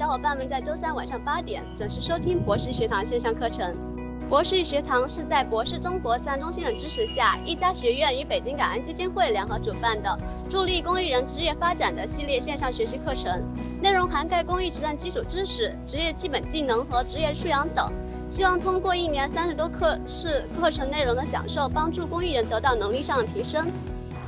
小伙伴们在周三晚上八点准时收听博士学堂线上课程。博士学堂是在博士中国三中心的支持下，一家学院与北京感恩基金会联合主办的，助力公益人职业发展的系列线上学习课程，内容涵盖公益实战基础知识、职业基本技能和职业素养等。希望通过一年三十多课次课程内容的讲授，帮助公益人得到能力上的提升。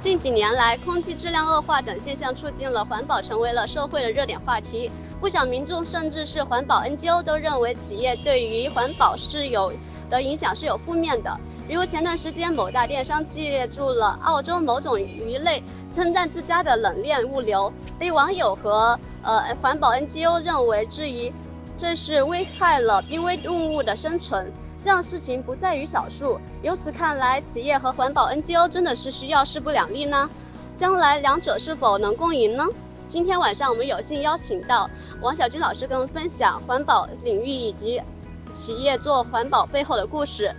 近几年来，空气质量恶化等现象促进了环保成为了社会的热点话题。不少民众甚至是环保 NGO 都认为企业对于环保是有的影响是有负面的。比如前段时间某大电商借助了澳洲某种鱼类称赞自家的冷链物流，被网友和呃环保 NGO 认为质疑，这是危害了濒危动物的生存。这样事情不在于少数。由此看来，企业和环保 NGO 真的是需要势不两立呢？将来两者是否能共赢呢？今天晚上我们有幸邀请到王小军老师跟我们分享环保领域以及企业做环保背后的故事。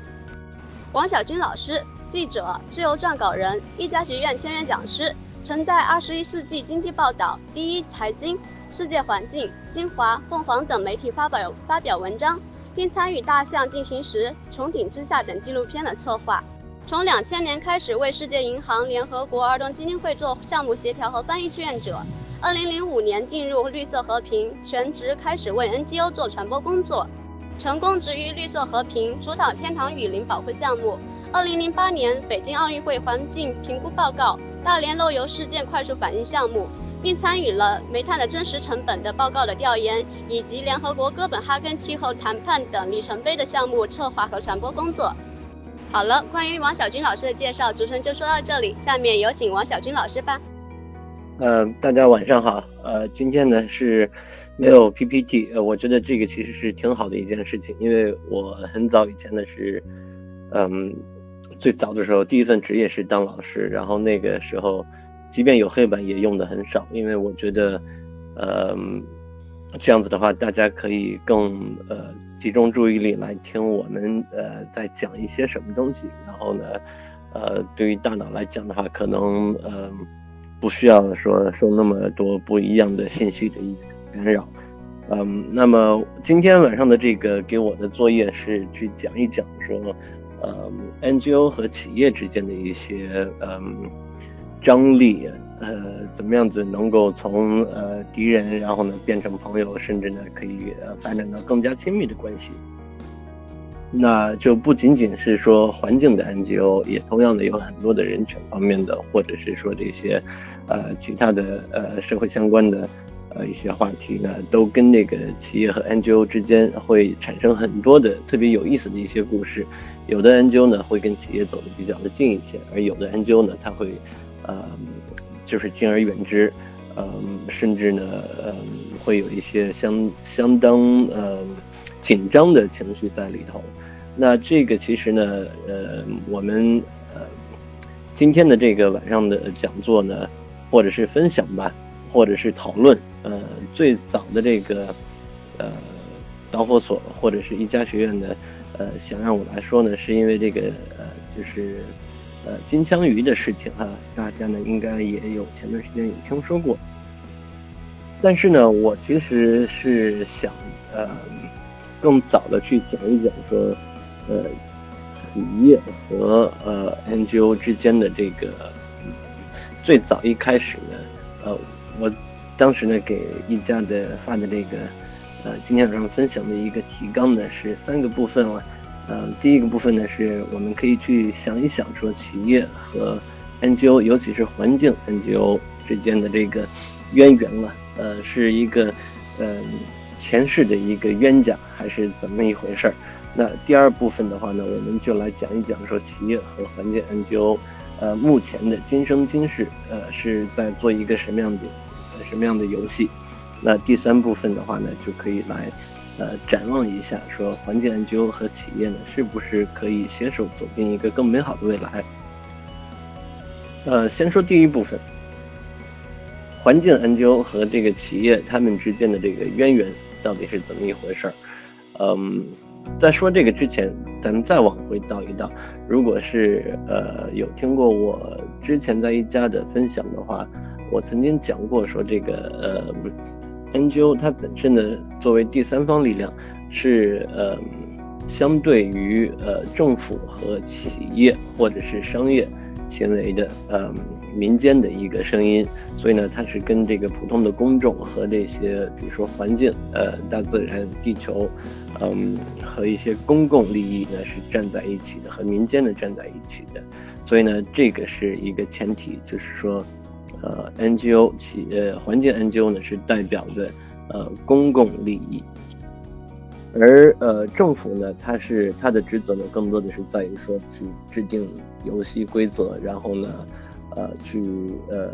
王小军老师，记者、自由撰稿人，一家学院签约讲师，曾在《二十一世纪经济报道》、第一财经、世界环境、新华、凤凰等媒体发表发表文章，并参与《大象进行时》、《穹顶之下》等纪录片的策划。从两千年开始为世界银行、联合国儿童基金会做项目协调和翻译志愿者。二零零五年进入绿色和平，全职开始为 NGO 做传播工作，成功执于绿色和平，主导天堂雨林保护项目。二零零八年北京奥运会环境评估报告、大连漏油事件快速反应项目，并参与了煤炭的真实成本的报告的调研，以及联合国哥本哈根气候谈判等里程碑的项目策划和传播工作。好了，关于王小军老师的介绍，主持人就说到这里，下面有请王小军老师吧。呃，大家晚上好。呃，今天呢是没有 PPT，呃，我觉得这个其实是挺好的一件事情，因为我很早以前呢是，嗯，最早的时候第一份职业是当老师，然后那个时候即便有黑板也用的很少，因为我觉得，呃，这样子的话大家可以更呃集中注意力来听我们呃在讲一些什么东西，然后呢，呃，对于大脑来讲的话，可能呃。不需要说受那么多不一样的信息的一干扰，嗯，那么今天晚上的这个给我的作业是去讲一讲说，呃，NGO 和企业之间的一些嗯张力，呃，怎么样子能够从呃敌人，然后呢变成朋友，甚至呢可以呃发展到更加亲密的关系。那就不仅仅是说环境的 NGO，也同样的有很多的人权方面的，或者是说这些。呃，其他的呃社会相关的呃一些话题呢，都跟那个企业和 NGO 之间会产生很多的特别有意思的一些故事。有的 NGO 呢会跟企业走的比较的近一些，而有的 NGO 呢，它会呃就是敬而远之，嗯，甚至呢，嗯，会有一些相相当呃紧张的情绪在里头。那这个其实呢，呃，我们呃今天的这个晚上的讲座呢。或者是分享吧，或者是讨论。呃，最早的这个，呃，导火索或者是一家学院的，呃，想让我来说呢，是因为这个，呃，就是，呃，金枪鱼的事情哈，大家呢应该也有前段时间有听说过。但是呢，我其实是想，呃，更早的去讲一讲说，呃，企业和呃 NGO 之间的这个。最早一开始呢，呃，我当时呢给一家的发的这个，呃，今天晚上分享的一个提纲呢是三个部分了，呃，第一个部分呢是我们可以去想一想说企业和 NGO，尤其是环境 NGO 之间的这个渊源了，呃，是一个呃前世的一个冤家还是怎么一回事儿？那第二部分的话呢，我们就来讲一讲说企业和环境 NGO。呃，目前的今生今世，呃，是在做一个什么样的、什么样的游戏？那第三部分的话呢，就可以来，呃，展望一下，说环境 NGO 和企业呢，是不是可以携手走进一个更美好的未来？呃，先说第一部分，环境 NGO 和这个企业他们之间的这个渊源到底是怎么一回事儿？嗯。在说这个之前，咱们再往回倒一倒。如果是呃有听过我之前在一家的分享的话，我曾经讲过说这个呃，NGO 它本身呢作为第三方力量，是呃相对于呃政府和企业或者是商业行为的呃民间的一个声音，所以呢它是跟这个普通的公众和这些比如说环境呃大自然地球。嗯，和一些公共利益呢是站在一起的，和民间的站在一起的，所以呢，这个是一个前提，就是说，呃，NGO 企业环境 NGO 呢是代表的呃公共利益，而呃政府呢，它是它的职责呢更多的是在于说去制定游戏规则，然后呢，呃，去呃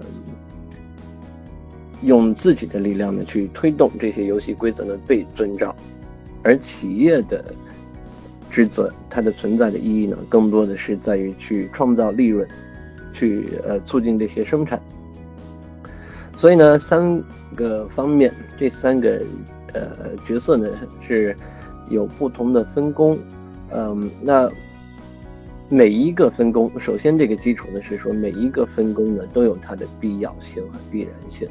用自己的力量呢去推动这些游戏规则呢被遵照。而企业的职责，它的存在的意义呢，更多的是在于去创造利润，去呃促进这些生产。所以呢，三个方面，这三个呃角色呢是有不同的分工。嗯，那每一个分工，首先这个基础呢是说，每一个分工呢都有它的必要性和必然性。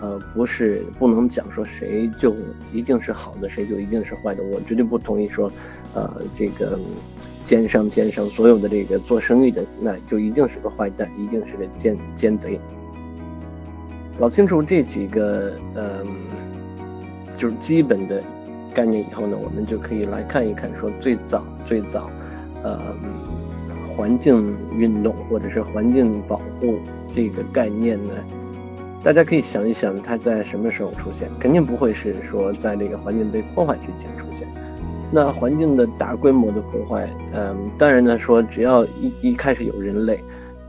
呃，不是不能讲说谁就一定是好的，谁就一定是坏的。我绝对不同意说，呃，这个奸商奸商，所有的这个做生意的，那就一定是个坏蛋，一定是个奸奸贼。搞清楚这几个，嗯，就是基本的概念以后呢，我们就可以来看一看，说最早最早，呃，环境运动或者是环境保护这个概念呢。大家可以想一想，它在什么时候出现？肯定不会是说在这个环境被破坏之前出现。那环境的大规模的破坏，嗯，当然呢，说只要一一开始有人类，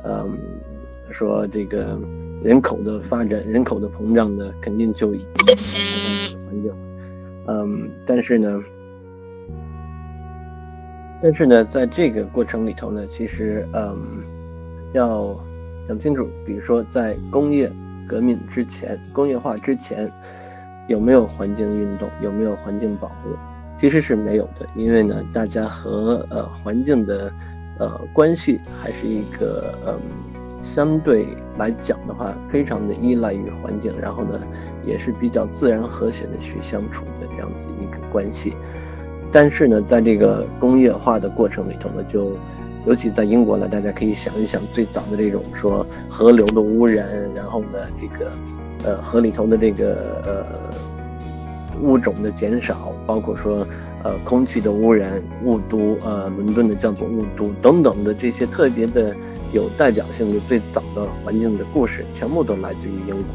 嗯，说这个人口的发展、人口的膨胀呢，肯定就影响环境。嗯，但是呢，但是呢，在这个过程里头呢，其实嗯，要想清楚，比如说在工业。革命之前，工业化之前，有没有环境运动？有没有环境保护？其实是没有的，因为呢，大家和呃环境的呃关系还是一个嗯相对来讲的话，非常的依赖于环境，然后呢，也是比较自然和谐的去相处的这样子一个关系。但是呢，在这个工业化的过程里头呢，就尤其在英国呢，大家可以想一想最早的这种说河流的污染，然后呢，这个呃河里头的这个呃物种的减少，包括说呃空气的污染、雾都，呃伦敦的叫做雾都等等的这些特别的有代表性的最早的环境的故事，全部都来自于英国。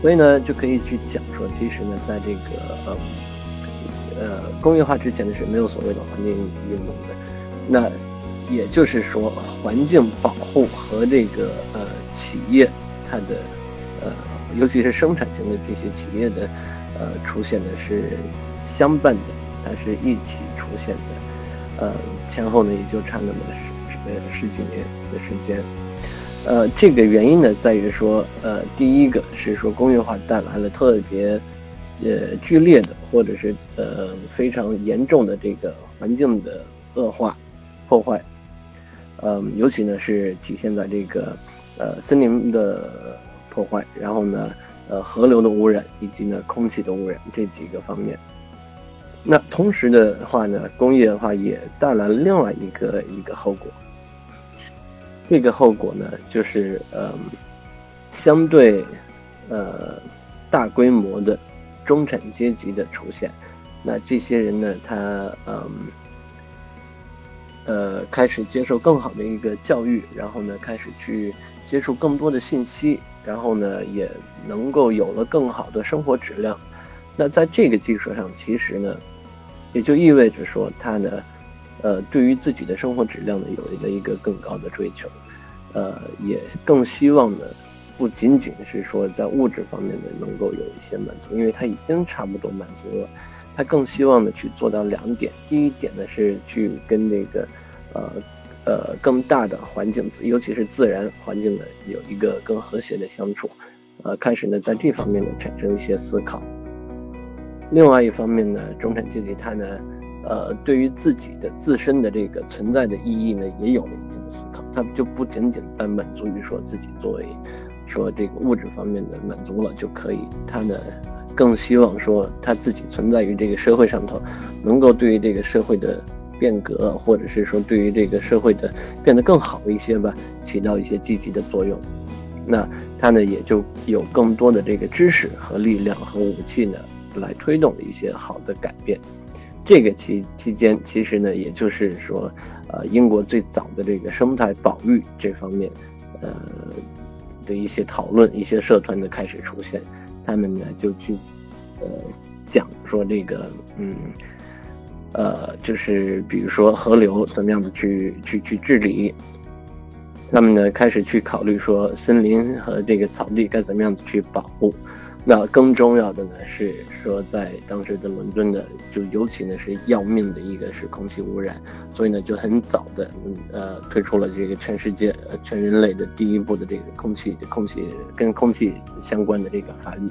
所以呢，就可以去讲说，其实呢，在这个呃呃工业化之前呢是没有所谓的环境运动的，那。也就是说，环境保护和这个呃企业它的呃，尤其是生产型的这些企业的呃出现的是相伴的，它是一起出现的，呃前后呢也就差那么十呃十几年的时间，呃这个原因呢在于说呃第一个是说工业化带来了特别呃剧烈的或者是呃非常严重的这个环境的恶化破坏。嗯，尤其呢是体现在这个，呃，森林的破坏，然后呢，呃，河流的污染，以及呢，空气的污染这几个方面。那同时的话呢，工业的话也带来了另外一个一个后果。这个后果呢，就是呃，相对呃大规模的中产阶级的出现。那这些人呢，他嗯。呃，开始接受更好的一个教育，然后呢，开始去接触更多的信息，然后呢，也能够有了更好的生活质量。那在这个基础上，其实呢，也就意味着说，他呢，呃，对于自己的生活质量呢，有了一个更高的追求，呃，也更希望呢，不仅仅是说在物质方面呢，能够有一些满足，因为他已经差不多满足了。他更希望呢去做到两点，第一点呢是去跟那个，呃，呃更大的环境，尤其是自然环境呢有一个更和谐的相处，呃，开始呢在这方面呢产生一些思考。另外一方面呢，中产阶级他呢，呃，对于自己的自身的这个存在的意义呢，也有了一定的思考。他就不仅仅在满足于说自己作为说这个物质方面的满足了就可以，他呢更希望说他自己存在于这个社会上头，能够对于这个社会的变革，或者是说对于这个社会的变得更好一些吧，起到一些积极的作用。那他呢也就有更多的这个知识和力量和武器呢，来推动一些好的改变。这个期期间，其实呢，也就是说，呃，英国最早的这个生态保育这方面，呃的一些讨论，一些社团的开始出现，他们呢就去，呃，讲说这个，嗯，呃，就是比如说河流怎么样子去去去治理，他们呢开始去考虑说森林和这个草地该怎么样子去保护。那更重要的呢是说，在当时的伦敦呢，就尤其呢是要命的一个是空气污染，所以呢就很早的呃推出了这个全世界全人类的第一部的这个空气空气跟空气相关的这个法律。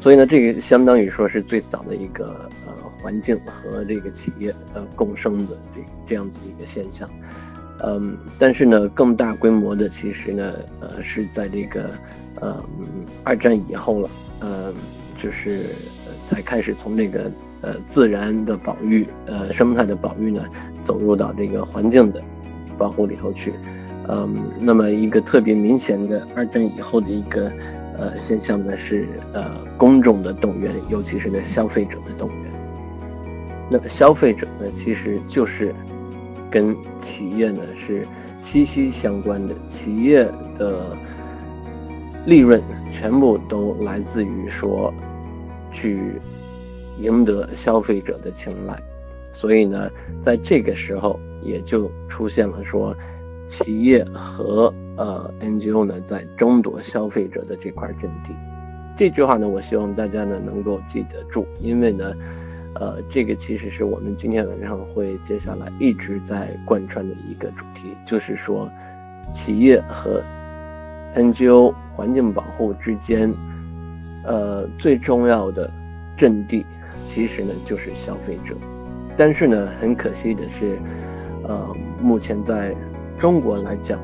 所以呢这个相当于说是最早的一个呃环境和这个企业呃共生的这这样子一个现象。嗯，但是呢更大规模的其实呢呃是在这个。呃，二战以后了，呃，就是才开始从这个呃自然的保育、呃生态的保育呢，走入到这个环境的保护里头去。嗯，那么一个特别明显的二战以后的一个呃现象呢，是呃公众的动员，尤其是呢消费者的动员。那消费者呢，其实就是跟企业呢是息息相关的，企业的。利润全部都来自于说，去赢得消费者的青睐，所以呢，在这个时候也就出现了说，企业和呃 NGO 呢在争夺消费者的这块阵地。这句话呢，我希望大家呢能够记得住，因为呢，呃，这个其实是我们今天晚上会接下来一直在贯穿的一个主题，就是说，企业和 NGO。环境保护之间，呃，最重要的阵地其实呢就是消费者。但是呢，很可惜的是，呃，目前在中国来讲，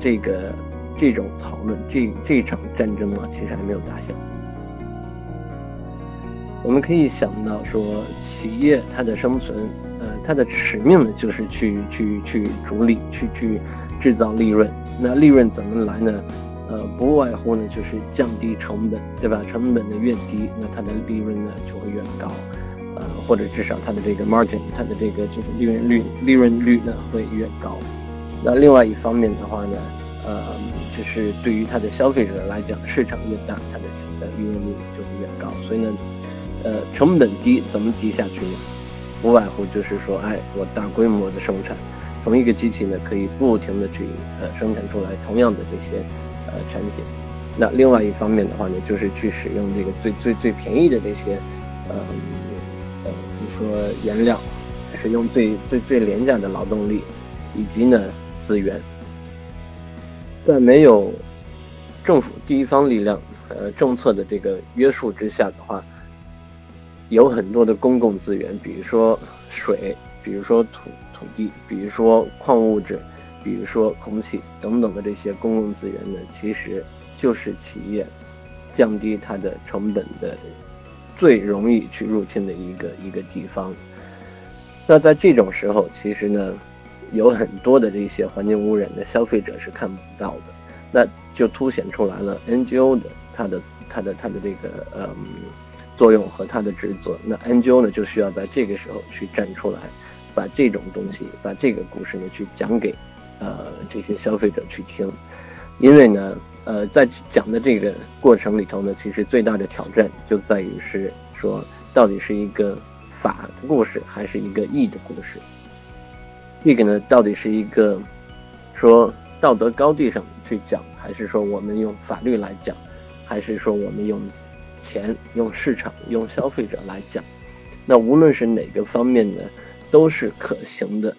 这个这种讨论，这这场战争啊，其实还没有打响。我们可以想到说，企业它的生存，呃，它的使命呢就是去去去逐利，去去制造利润。那利润怎么来呢？呃，不外乎呢，就是降低成本，对吧？成本的越低，那它的利润呢就会越高，呃，或者至少它的这个 margin，它的这个这个利润率，利润率呢会越高。那另外一方面的话呢，呃，就是对于它的消费者来讲，市场越大，它的的利润率就会越高。所以呢，呃，成本低怎么低下去呢？不外乎就是说，哎，我大规模的生产，同一个机器呢可以不停的去呃生产出来同样的这些。产品，那另外一方面的话呢，就是去使用这个最最最便宜的这些，呃呃，你说原料，使用最最最廉价的劳动力，以及呢资源，在没有政府第一方力量呃政策的这个约束之下的话，有很多的公共资源，比如说水，比如说土土地，比如说矿物质。比如说空气等等的这些公共资源呢，其实就是企业降低它的成本的最容易去入侵的一个一个地方。那在这种时候，其实呢，有很多的这些环境污染的消费者是看不到的，那就凸显出来了 NGO 的它的它的它的这个嗯作用和它的职责。那 NGO 呢，就需要在这个时候去站出来，把这种东西，把这个故事呢，去讲给。呃，这些消费者去听，因为呢，呃，在讲的这个过程里头呢，其实最大的挑战就在于是说，到底是一个法的故事，还是一个义的故事？这个呢，到底是一个说道德高地上去讲，还是说我们用法律来讲，还是说我们用钱、用市场、用消费者来讲？那无论是哪个方面呢，都是可行的。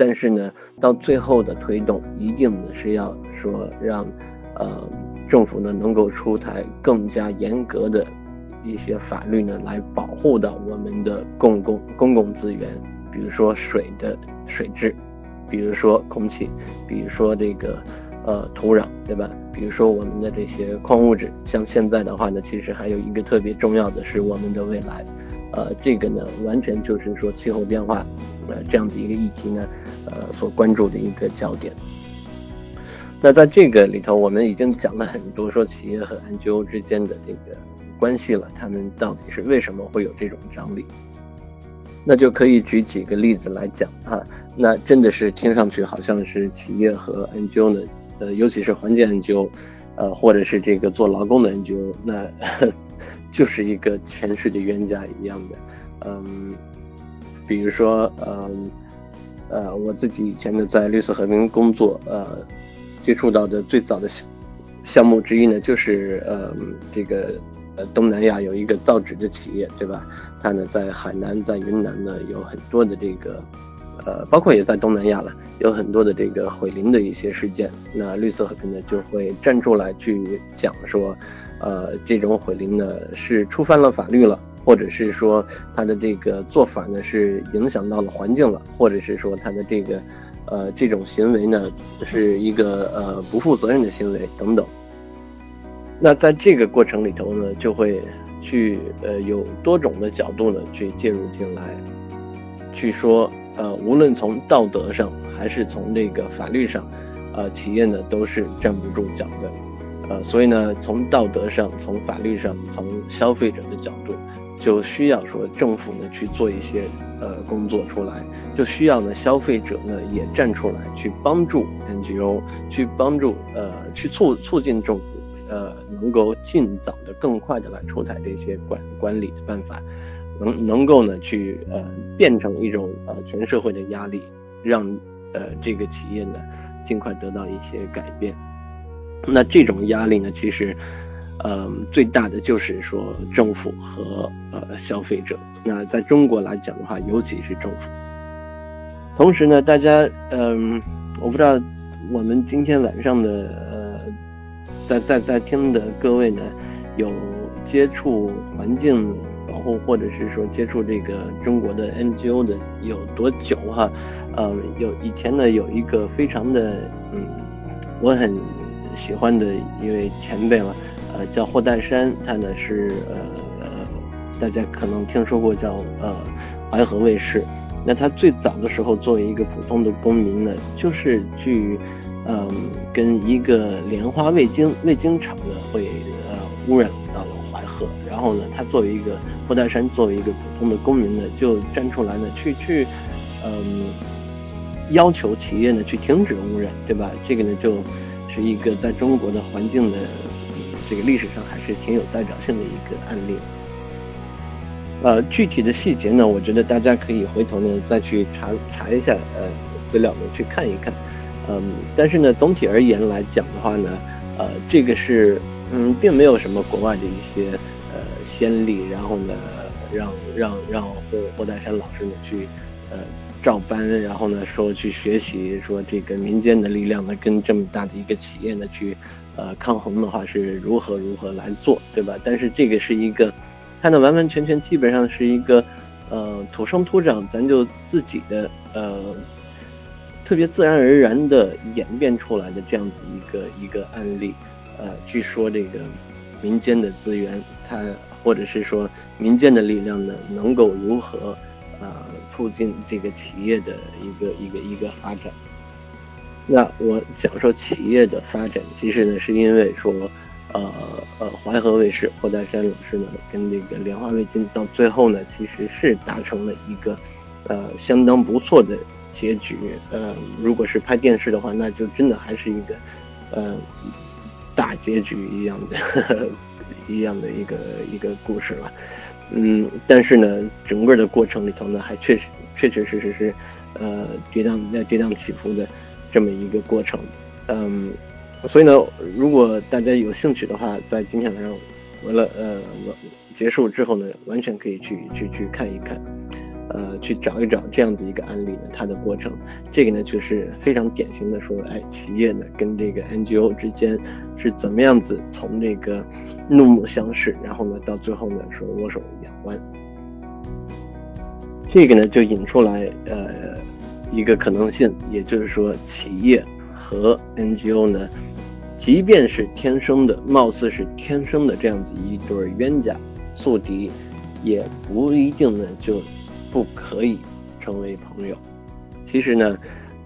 但是呢，到最后的推动，一定呢是要说让，呃，政府呢能够出台更加严格的一些法律呢来保护到我们的公共公共资源，比如说水的水质，比如说空气，比如说这个呃土壤，对吧？比如说我们的这些矿物质。像现在的话呢，其实还有一个特别重要的是我们的未来，呃，这个呢完全就是说气候变化呃这样子一个议题呢，呃所关注的一个焦点。那在这个里头，我们已经讲了很多说企业和 NGO 之间的这个关系了，他们到底是为什么会有这种张力？那就可以举几个例子来讲啊。那真的是听上去好像是企业和 NGO 呢，呃，尤其是环境 NGO，呃，或者是这个做劳工的 NGO，那 就是一个前世的冤家一样的。嗯，比如说，呃，呃，我自己以前呢在绿色和平工作，呃。接触到的最早的项项目之一呢，就是呃这个呃东南亚有一个造纸的企业，对吧？它呢在海南、在云南呢有很多的这个呃，包括也在东南亚了，有很多的这个毁林的一些事件。那绿色和平呢就会站出来去讲说，呃这种毁林呢是触犯了法律了，或者是说他的这个做法呢是影响到了环境了，或者是说他的这个。呃，这种行为呢，是一个呃不负责任的行为等等。那在这个过程里头呢，就会去呃有多种的角度呢去介入进来，去说呃无论从道德上还是从这个法律上，呃企业呢都是站不住脚的，呃所以呢从道德上、从法律上、从消费者的角度，就需要说政府呢去做一些呃工作出来。就需要呢，消费者呢也站出来去帮助 NGO，去帮助呃，去促促进政府呃，能够尽早的、更快的来出台这些管管理的办法，能能够呢去呃变成一种呃全社会的压力，让呃这个企业呢尽快得到一些改变。那这种压力呢，其实呃最大的就是说政府和呃消费者。那在中国来讲的话，尤其是政府。同时呢，大家，嗯，我不知道我们今天晚上的呃，在在在听的各位呢，有接触环境保护，或者是说接触这个中国的 NGO 的有多久哈？嗯，有以前呢有一个非常的嗯，我很喜欢的一位前辈了，叫霍岱山，他呢是呃呃，大家可能听说过叫呃淮河卫视。那他最早的时候，作为一个普通的公民呢，就是去，嗯，跟一个莲花味精味精厂呢，会呃污染到了淮河。然后呢，他作为一个霍岱山，作为一个普通的公民呢，就站出来呢，去去，嗯，要求企业呢去停止污染，对吧？这个呢，就是一个在中国的环境的这个历史上还是挺有代表性的一个案例。呃，具体的细节呢，我觉得大家可以回头呢再去查查一下，呃，资料呢去看一看，嗯，但是呢，总体而言来讲的话呢，呃，这个是，嗯，并没有什么国外的一些呃先例，然后呢，让让让霍霍岱山老师呢去，呃，照搬，然后呢说去学习，说这个民间的力量呢跟这么大的一个企业呢去，呃，抗衡的话是如何如何来做，对吧？但是这个是一个。它呢，完完全全基本上是一个，呃，土生土长，咱就自己的，呃，特别自然而然的演变出来的这样子一个一个案例，呃，据说这个民间的资源，它或者是说民间的力量呢，能够如何，呃，促进这个企业的一个一个一个发展？那我讲说企业的发展，其实呢，是因为说。呃呃，淮河卫视霍岱山老师呢，跟这个莲花味精到最后呢，其实是达成了一个呃相当不错的结局。呃，如果是拍电视的话，那就真的还是一个呃大结局一样的 一样的一个一个故事了。嗯，但是呢，整个的过程里头呢，还确实确确实实是呃跌宕跌宕起伏的这么一个过程。嗯。所以呢，如果大家有兴趣的话，在今天晚上完了呃完结束之后呢，完全可以去去去看一看，呃，去找一找这样子一个案例呢，它的过程。这个呢，就是非常典型的说，哎，企业呢跟这个 NGO 之间是怎么样子从这个怒目相视，然后呢到最后呢说握手言欢。这个呢就引出来呃一个可能性，也就是说企业和 NGO 呢，即便是天生的，貌似是天生的这样子一对冤家宿敌，也不一定呢就不可以成为朋友。其实呢。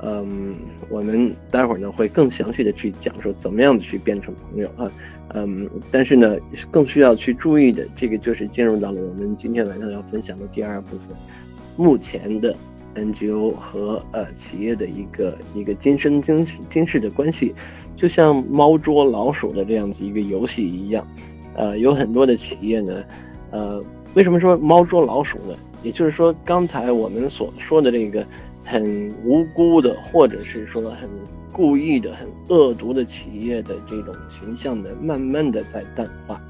嗯，我们待会儿呢会更详细的去讲说怎么样的去变成朋友啊，嗯，但是呢更需要去注意的这个就是进入到了我们今天晚上要分享的第二部分，目前的 NGO 和呃企业的一个一个今生今今世的关系，就像猫捉老鼠的这样子一个游戏一样，呃，有很多的企业呢，呃，为什么说猫捉老鼠呢？也就是说刚才我们所说的这个。很无辜的，或者是说很故意的、很恶毒的企业的这种形象呢，慢慢的在淡化。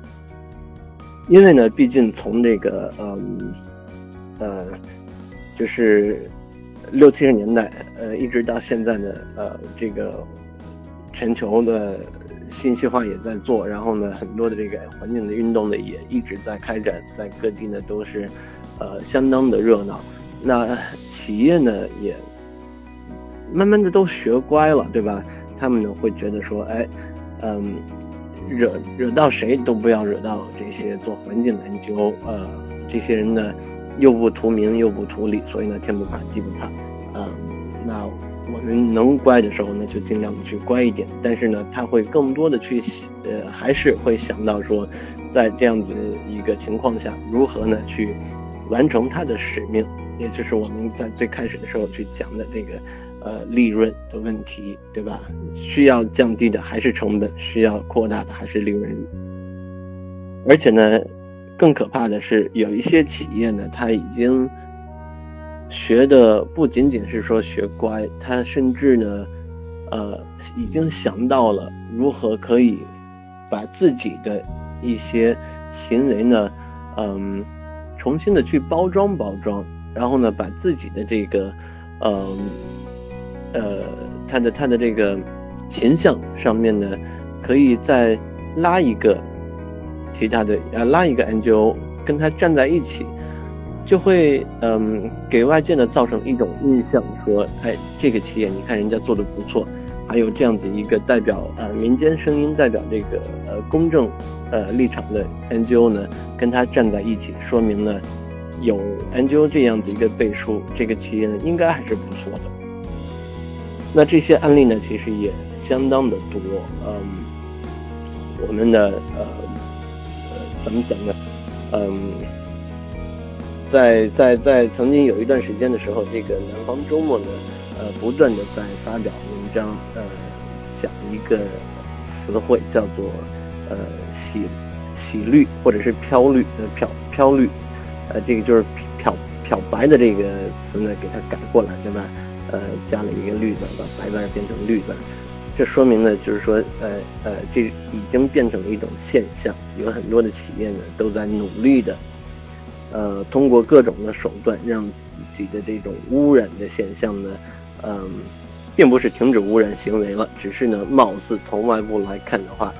因为呢，毕竟从这个嗯呃，就是六七十年代呃，一直到现在呢，呃，这个全球的信息化也在做，然后呢，很多的这个环境的运动呢，也一直在开展，在各地呢都是呃相当的热闹。那企业呢也慢慢的都学乖了，对吧？他们呢会觉得说，哎，嗯，惹惹到谁都不要惹到这些做环境的 NGO，呃，这些人呢又不图名又不图利，所以呢天不怕地不怕，嗯，那我们能乖的时候呢就尽量的去乖一点，但是呢他会更多的去，呃，还是会想到说，在这样子一个情况下，如何呢去完成他的使命。也就是我们在最开始的时候去讲的这个，呃，利润的问题，对吧？需要降低的还是成本，需要扩大的还是利润率。而且呢，更可怕的是，有一些企业呢，他已经学的不仅仅是说学乖，他甚至呢，呃，已经想到了如何可以把自己的一些行为呢，嗯，重新的去包装包装。然后呢，把自己的这个，嗯，呃，他的他的这个形象上面呢，可以再拉一个其他的，呃，拉一个 NGO 跟他站在一起，就会嗯，给外界呢造成一种印象，说，哎，这个企业你看人家做的不错，还有这样子一个代表呃民间声音、代表这个呃公正呃立场的 NGO 呢，跟他站在一起，说明呢。有 NGO 这样子一个背书，这个企业呢应该还是不错的。那这些案例呢，其实也相当的多。嗯，我们的呃呃怎么讲呢？嗯，在在在曾经有一段时间的时候，这个南方周末呢，呃，不断的在发表文章，呃，讲一个词汇叫做呃洗洗绿或者是漂绿呃漂漂绿。呃，这个就是漂漂白的这个词呢，给它改过来，对吧？呃，加了一个绿字，把白字变成绿字，这说明呢，就是说，呃呃，这已经变成了一种现象，有很多的企业呢都在努力的，呃，通过各种的手段，让自己的这种污染的现象呢，嗯，并不是停止污染行为了，只是呢，貌似从外部来看的话，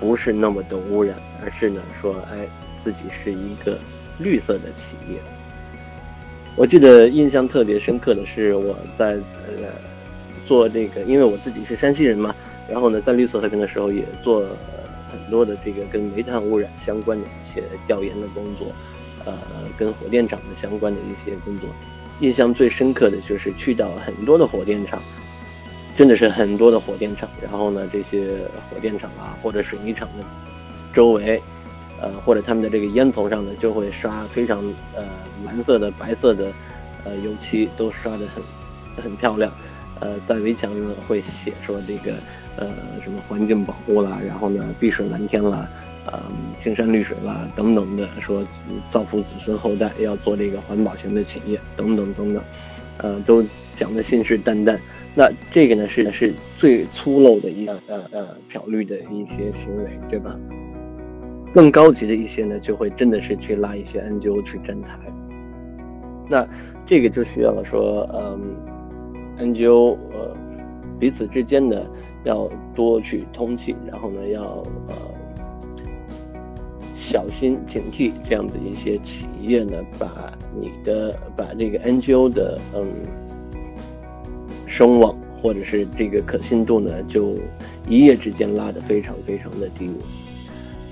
不是那么的污染，而是呢，说，哎，自己是一个。绿色的企业，我记得印象特别深刻的是我在呃做这个，因为我自己是山西人嘛，然后呢在绿色和平的时候也做很多的这个跟煤炭污染相关的一些调研的工作，呃跟火电厂的相关的一些工作，印象最深刻的就是去到很多的火电厂，真的是很多的火电厂，然后呢这些火电厂啊或者水泥厂的周围。呃，或者他们的这个烟囱上呢，就会刷非常呃蓝色的、白色的呃油漆，都刷的很很漂亮。呃，在围墙呢会写说这个呃什么环境保护啦，然后呢碧水蓝天啦，呃青山绿水啦等等的，说造福子孙后代，要做这个环保型的企业等等等等，呃，都讲的信誓旦旦。那这个呢是是最粗陋的一样呃呃漂绿的一些行为，对吧？更高级的一些呢，就会真的是去拉一些 NGO 去站台。那这个就需要说，嗯，NGO 呃彼此之间呢要多去通气，然后呢要呃小心警惕这样的一些企业呢，把你的把这个 NGO 的嗯声望或者是这个可信度呢，就一夜之间拉得非常非常的低。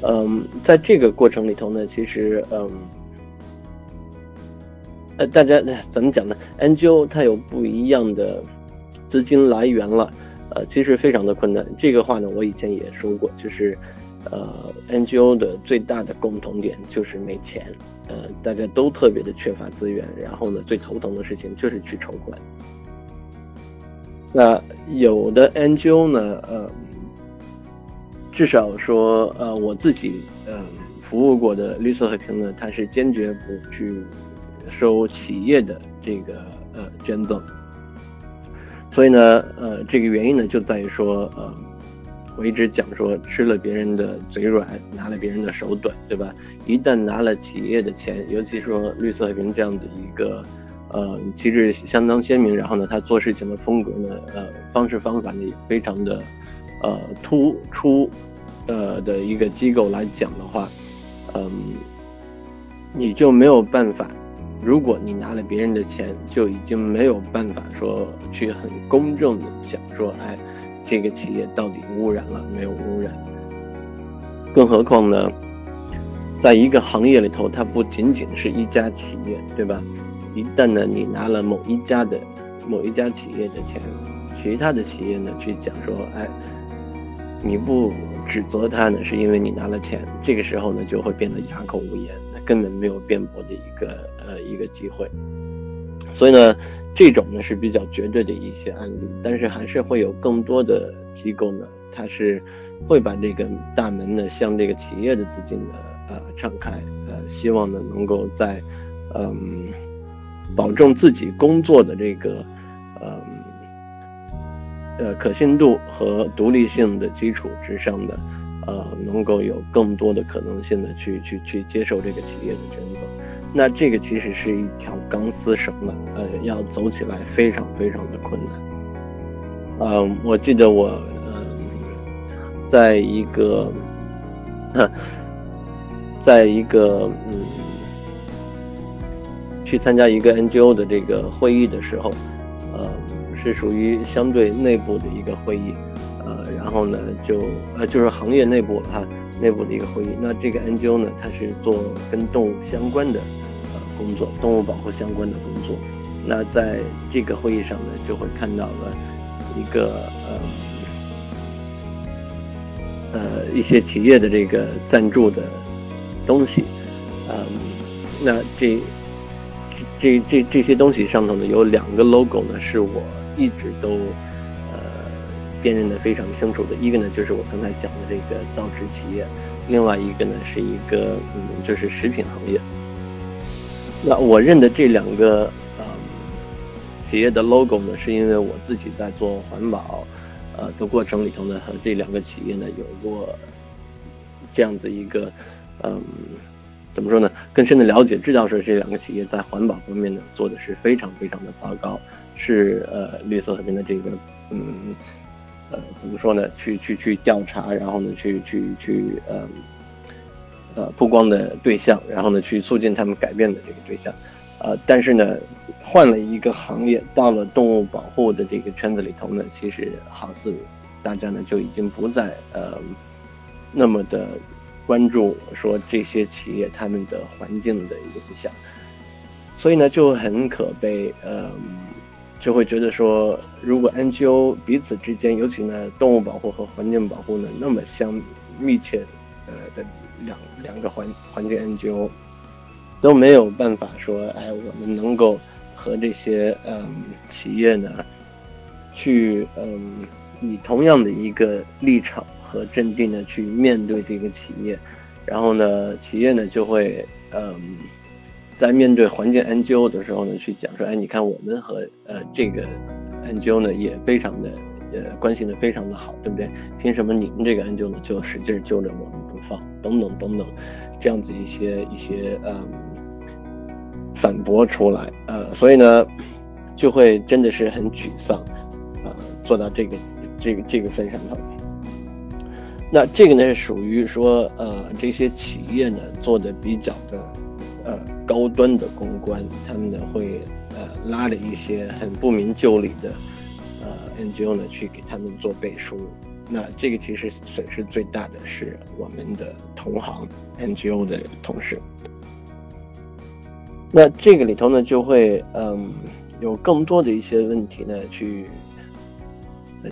嗯，在这个过程里头呢，其实嗯。呃，大家怎么讲呢？NGO 它有不一样的资金来源了，呃，其实非常的困难。这个话呢，我以前也说过，就是，呃，NGO 的最大的共同点就是没钱，呃，大家都特别的缺乏资源，然后呢，最头疼的事情就是去筹款。那有的 NGO 呢，呃，至少说，呃，我自己嗯服务过的绿色和平呢，它是坚决不去。收企业的这个呃捐赠，所以呢，呃，这个原因呢就在于说，呃，我一直讲说吃了别人的嘴软，拿了别人的手短，对吧？一旦拿了企业的钱，尤其说绿色和平这样子一个，呃，其实相当鲜明，然后呢，他做事情的风格呢，呃，方式方法呢也非常的，呃，突出，呃的一个机构来讲的话，嗯，你就没有办法。如果你拿了别人的钱，就已经没有办法说去很公正的讲说，哎，这个企业到底污染了没有污染？更何况呢，在一个行业里头，它不仅仅是一家企业，对吧？一旦呢你拿了某一家的某一家企业的钱，其他的企业呢去讲说，哎，你不指责他呢，是因为你拿了钱，这个时候呢就会变得哑口无言。根本没有辩驳的一个呃一个机会，所以呢，这种呢是比较绝对的一些案例，但是还是会有更多的机构呢，它是会把这个大门呢向这个企业的资金呢呃敞开，呃希望呢能够在嗯保证自己工作的这个呃可信度和独立性的基础之上的。呃，能够有更多的可能性的去去去接受这个企业的捐赠，那这个其实是一条钢丝绳了，呃，要走起来非常非常的困难。嗯，我记得我呃，在一个，在一个嗯，去参加一个 NGO 的这个会议的时候，呃，是属于相对内部的一个会议。呃，然后呢，就呃，就是行业内部哈，内部的一个会议。那这个 NGO 呢，它是做跟动物相关的呃工作，动物保护相关的工作。那在这个会议上呢，就会看到了一个呃呃一些企业的这个赞助的东西，嗯，那这这这这些东西上头呢，有两个 logo 呢，是我一直都呃。辨认的非常清楚的一个呢，就是我刚才讲的这个造纸企业，另外一个呢是一个嗯，就是食品行业。那我认的这两个呃企业的 logo 呢，是因为我自己在做环保呃的过程里头呢，和这两个企业呢有过这样子一个嗯，怎么说呢，更深的了解，知道说这两个企业在环保方面呢做的是非常非常的糟糕，是呃绿色和平的这个嗯。呃，怎么说呢？去去去调查，然后呢，去去去，呃，呃，曝光的对象，然后呢，去促进他们改变的这个对象，呃，但是呢，换了一个行业，到了动物保护的这个圈子里头呢，其实好似大家呢就已经不再呃那么的关注说这些企业他们的环境的影响，所以呢就很可悲，呃。就会觉得说，如果 NGO 彼此之间，尤其呢动物保护和环境保护呢那么相密切，呃的两两个环环境 NGO 都没有办法说，哎，我们能够和这些嗯企业呢去嗯以同样的一个立场和镇定的去面对这个企业，然后呢企业呢就会嗯。在面对环境 NGO 的时候呢，去讲说，哎，你看我们和呃这个 NGO 呢也非常的呃关系呢非常的好，对不对？凭什么你们这个 NGO 呢就使劲揪着我们不放？等等等等，这样子一些一些呃反驳出来，呃，所以呢就会真的是很沮丧，啊，做到这个这个这个份上头。那这个呢是属于说呃这些企业呢做的比较的高端的公关，他们呢会呃拉了一些很不明就里的呃 NGO 呢去给他们做背书。那这个其实损失最大的是我们的同行 NGO 的同事。那这个里头呢，就会嗯有更多的一些问题呢去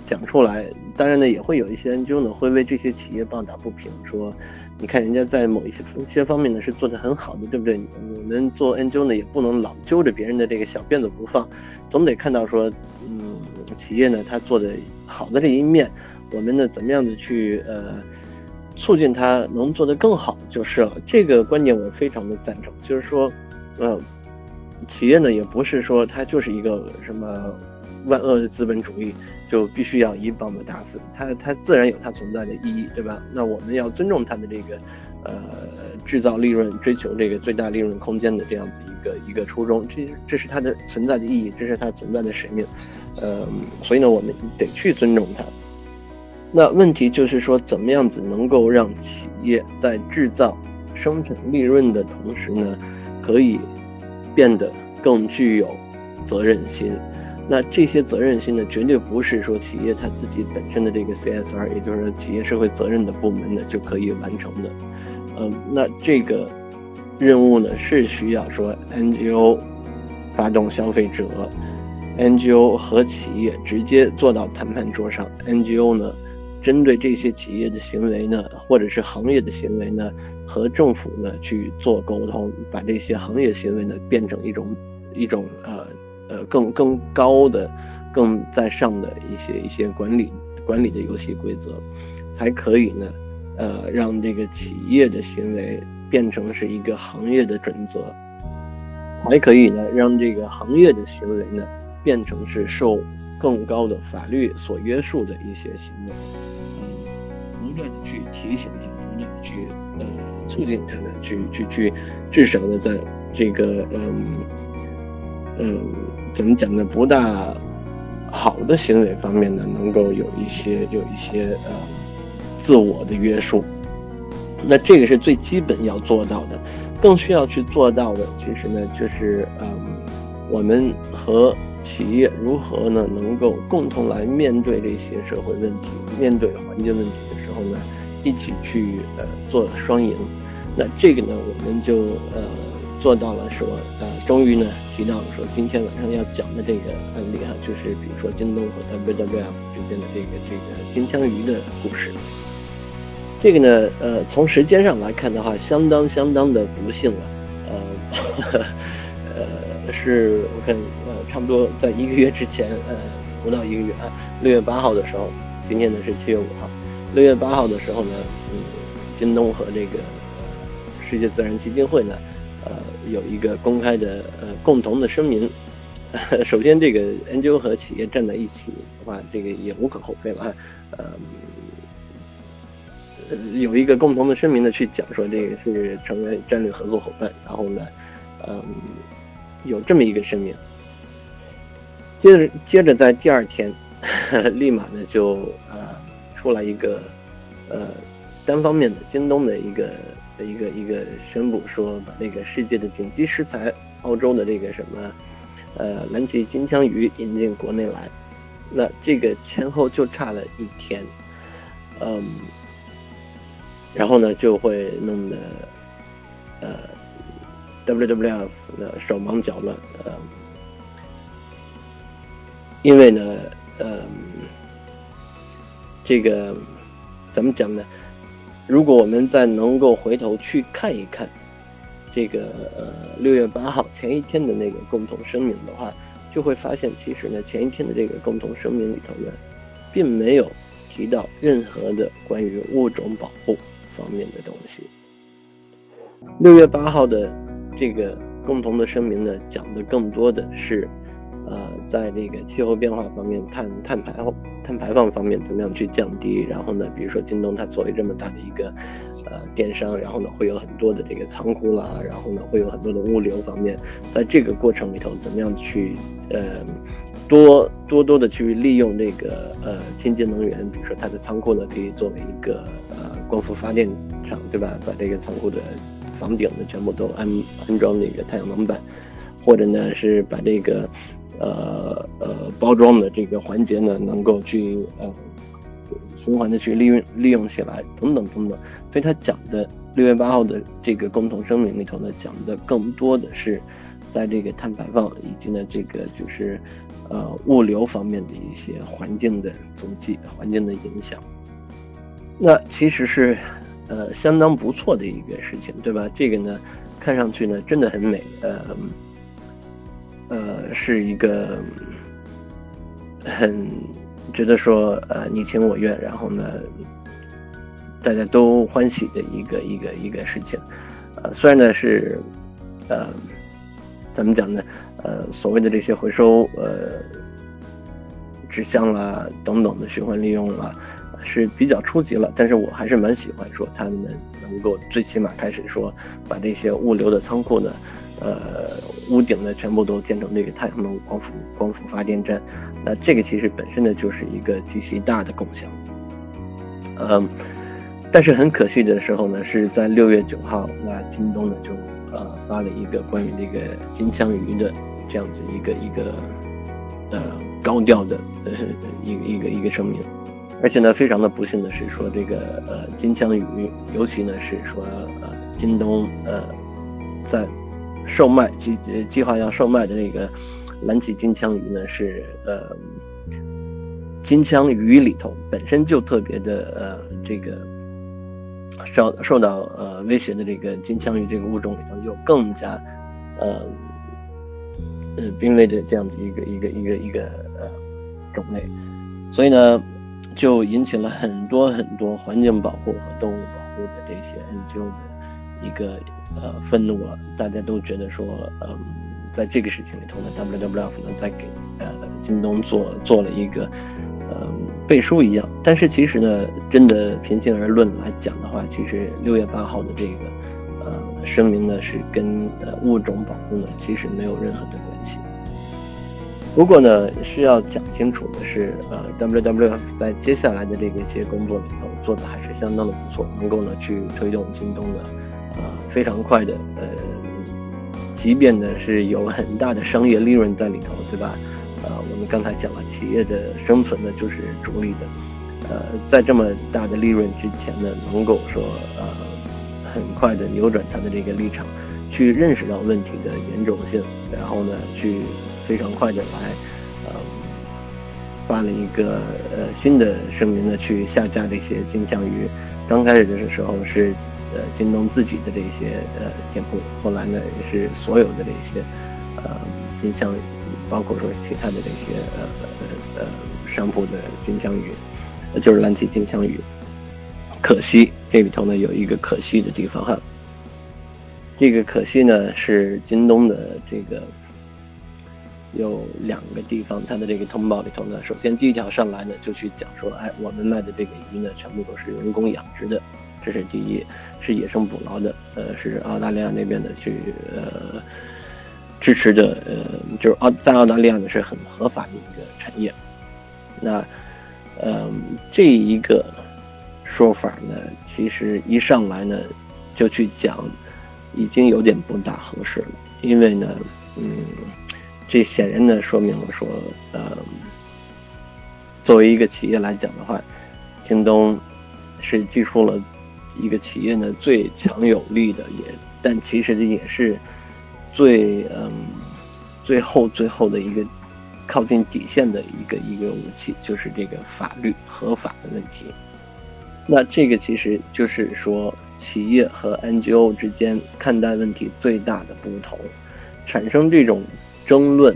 讲出来。当然呢，也会有一些 NGO 呢会为这些企业抱打不平，说你看人家在某一些一些方面呢是做的很好的，对不对？我们做 NGO 呢也不能老揪着别人的这个小辫子不放，总得看到说嗯企业呢它做的好的这一面。我们呢，怎么样的去呃促进它能做得更好就是了。这个观点我非常的赞成。就是说，呃，企业呢也不是说它就是一个什么万恶的资本主义，就必须要一棒子打死它。它自然有它存在的意义，对吧？那我们要尊重它的这个呃制造利润、追求这个最大利润空间的这样子一个一个初衷。这这是它的存在的意义，这是它存在的使命。呃，所以呢，我们得去尊重它。那问题就是说，怎么样子能够让企业在制造、生产利润的同时呢，可以变得更具有责任心？那这些责任心呢，绝对不是说企业它自己本身的这个 CSR，也就是说企业社会责任的部门呢就可以完成的。嗯，那这个任务呢，是需要说 NGO 发动消费者，NGO 和企业直接坐到谈判桌上，NGO 呢。针对这些企业的行为呢，或者是行业的行为呢，和政府呢去做沟通，把这些行业行为呢变成一种一种呃呃更更高的、更在上的一些一些管理管理的游戏规则，才可以呢呃让这个企业的行为变成是一个行业的准则，还可以呢让这个行业的行为呢变成是受更高的法律所约束的一些行为。嗯不断的去提醒他，不断的去呃促进他呢，去去去，至少呢，在这个嗯嗯怎么讲呢，不大好的行为方面呢，能够有一些有一些呃自我的约束。那这个是最基本要做到的，更需要去做到的，其实呢，就是嗯我们和企业如何呢，能够共同来面对这些社会问题，面对环境问题。的时候呢，一起去呃做双赢，那这个呢，我们就呃做到了说呃，终于呢提到了说今天晚上要讲的这个案例哈，就是比如说京东和 WWF 之间的这个这个金枪鱼的故事。这个呢，呃，从时间上来看的话，相当相当的不幸了，呃呃，是我看呃差不多在一个月之前，呃不到一个月啊，六月八号的时候，今天呢是七月五号。六月八号的时候呢，嗯，京东和这个世界自然基金会呢，呃，有一个公开的呃共同的声明。首先，这个 NGO 和企业站在一起的话，这个也无可厚非了哈。呃，有一个共同的声明呢，去讲说这个是成为战略合作伙伴。然后呢，嗯，有这么一个声明。接着，接着在第二天，立马呢就呃。出来一个，呃，单方面的京东的一个一个一个宣布，说把那个世界的顶级食材，澳洲的这个什么，呃，蓝鳍金枪鱼引进国内来，那这个前后就差了一天，嗯，然后呢就会弄得，呃，WWF 的手忙脚乱，呃，因为呢，呃。这个怎么讲呢？如果我们再能够回头去看一看，这个呃六月八号前一天的那个共同声明的话，就会发现，其实呢前一天的这个共同声明里头呢，并没有提到任何的关于物种保护方面的东西。六月八号的这个共同的声明呢，讲的更多的是。呃，在这个气候变化方面，碳碳排放碳排放方面怎么样去降低？然后呢，比如说京东它作为这么大的一个呃电商，然后呢会有很多的这个仓库啦，然后呢会有很多的物流方面，在这个过程里头怎么样去呃多多多的去利用这个呃清洁能源，比如说它的仓库呢可以作为一个呃光伏发电厂，对吧？把这个仓库的房顶呢全部都安安装那个太阳能板，或者呢是把这个呃呃包装的这个环节呢能够去呃循环的去利用利用起来，等等等等。所以他讲的六月八号的这个共同声明里头呢，讲的更多的是在这个碳排放以及呢这个就是呃物流方面的一些环境的足迹、环境的影响。那其实是呃相当不错的一个事情，对吧？这个呢看上去呢真的很美，呃呃是一个很觉得说呃你情我愿，然后呢。大家都欢喜的一个一个一个事情，呃，虽然呢是，呃，怎么讲呢？呃，所谓的这些回收呃纸箱啦等等的循环利用啦是比较初级了，但是我还是蛮喜欢说他们能够最起码开始说把这些物流的仓库呢，呃，屋顶呢全部都建成这个太阳能光伏光伏发电站，那这个其实本身呢就是一个极其大的共享，嗯。但是很可惜的时候呢，是在六月九号，那京东呢就呃发了一个关于这个金枪鱼的这样子一个一个呃高调的呃一个一个一个声明，而且呢非常的不幸的是说这个呃金枪鱼，尤其呢是说呃京东呃在售卖计计划要售卖的那个蓝鳍金枪鱼呢是呃金枪鱼里头本身就特别的呃这个。受受到呃威胁的这个金枪鱼这个物种里头，有更加呃呃濒危的这样子一个一个一个一个呃种类，所以呢，就引起了很多很多环境保护和动物保护的这些 NGO 的一个呃愤怒了。大家都觉得说，嗯，在这个事情里头呢，WWF 呢在给呃京东做做了一个。呃，背书一样，但是其实呢，真的平心而论来讲的话，其实六月八号的这个呃声明呢，是跟呃物种保护呢，其实没有任何的关系。不过呢，需要讲清楚的是，呃，WWF 在接下来的这个一些工作里头做的还是相当的不错，能够呢去推动京东的啊，呃，非常快的，呃，即便呢是有很大的商业利润在里头，对吧？呃，我们刚才讲了，企业的生存呢就是逐利的，呃，在这么大的利润之前呢，能够说呃很快的扭转它的这个立场，去认识到问题的严重性，然后呢去非常快的来呃发了一个呃新的声明呢，去下架这些金枪鱼。刚开始的时候是呃京东自己的这些呃店铺，后来呢也是所有的这些呃金枪鱼。包括说其他的这些呃呃商铺的金枪鱼，就是蓝鳍金枪鱼。可惜这里头呢有一个可惜的地方哈。这个可惜呢是京东的这个有两个地方，它的这个通报里头呢，首先第一条上来呢就去讲说，哎，我们卖的这个鱼呢全部都是人工养殖的，这是第一，是野生捕捞的，呃，是澳大利亚那边的去呃。支持的呃，就是澳在澳大利亚呢是很合法的一个产业。那，嗯，这一个说法呢，其实一上来呢就去讲，已经有点不大合适了。因为呢，嗯，这显然呢说明了说，呃，作为一个企业来讲的话，京东是记出了一个企业呢最强有力的，也但其实也是。最嗯，最后最后的一个靠近底线的一个一个武器，就是这个法律合法的问题。那这个其实就是说，企业和 NGO 之间看待问题最大的不同，产生这种争论，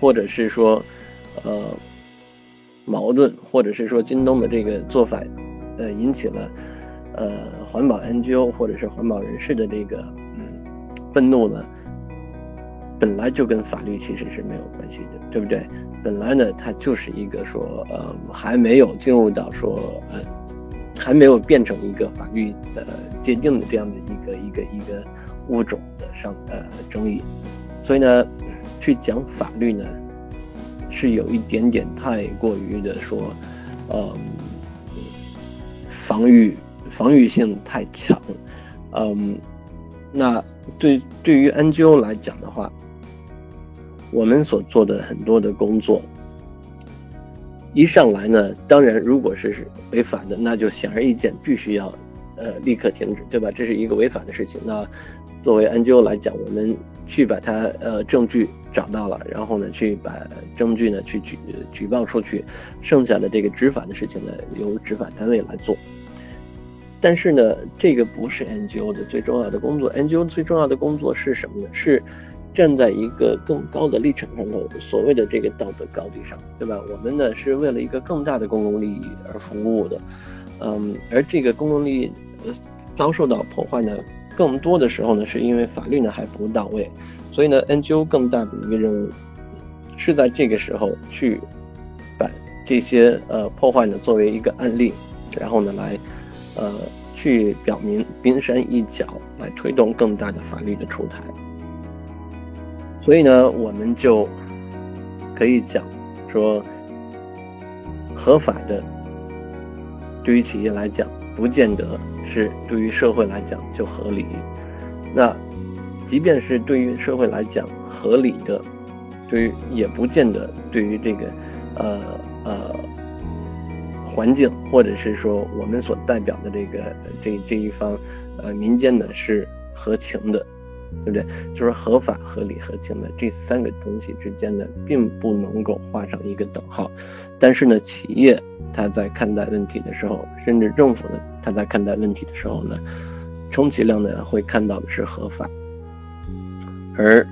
或者是说呃矛盾，或者是说京东的这个做法，呃引起了呃环保 NGO 或者是环保人士的这个。嗯愤怒呢，本来就跟法律其实是没有关系的，对不对？本来呢，它就是一个说，呃，还没有进入到说，呃，还没有变成一个法律的界定的这样的一个一个一个物种的上呃争议，所以呢，去讲法律呢，是有一点点太过于的说，呃，防御防御性太强，嗯，那对对于 NGO 来讲的话，我们所做的很多的工作，一上来呢，当然如果是违法的，那就显而易见，必须要呃立刻停止，对吧？这是一个违法的事情。那作为 NGO 来讲，我们去把它呃证据找到了，然后呢去把证据呢去举举报出去，剩下的这个执法的事情呢由执法单位来做。但是呢，这个不是 NGO 的最重要的工作。NGO 最重要的工作是什么呢？是站在一个更高的立场上头，所谓的这个道德高地上，对吧？我们呢是为了一个更大的公共利益而服务的，嗯，而这个公共利益遭受到破坏呢，更多的时候呢是因为法律呢还不到位，所以呢 NGO 更大的一个任务是在这个时候去把这些呃破坏呢作为一个案例，然后呢来。呃，去表明冰山一角，来推动更大的法律的出台。所以呢，我们就可以讲说，合法的对于企业来讲，不见得是对于社会来讲就合理。那即便是对于社会来讲合理的，对于也不见得对于这个呃呃。环境，或者是说我们所代表的这个这这一方，呃，民间呢是合情的，对不对？就是合法、合理、合情的这三个东西之间呢，并不能够画上一个等号。但是呢，企业它在看待问题的时候，甚至政府呢，它在看待问题的时候呢，充其量呢会看到的是合法，而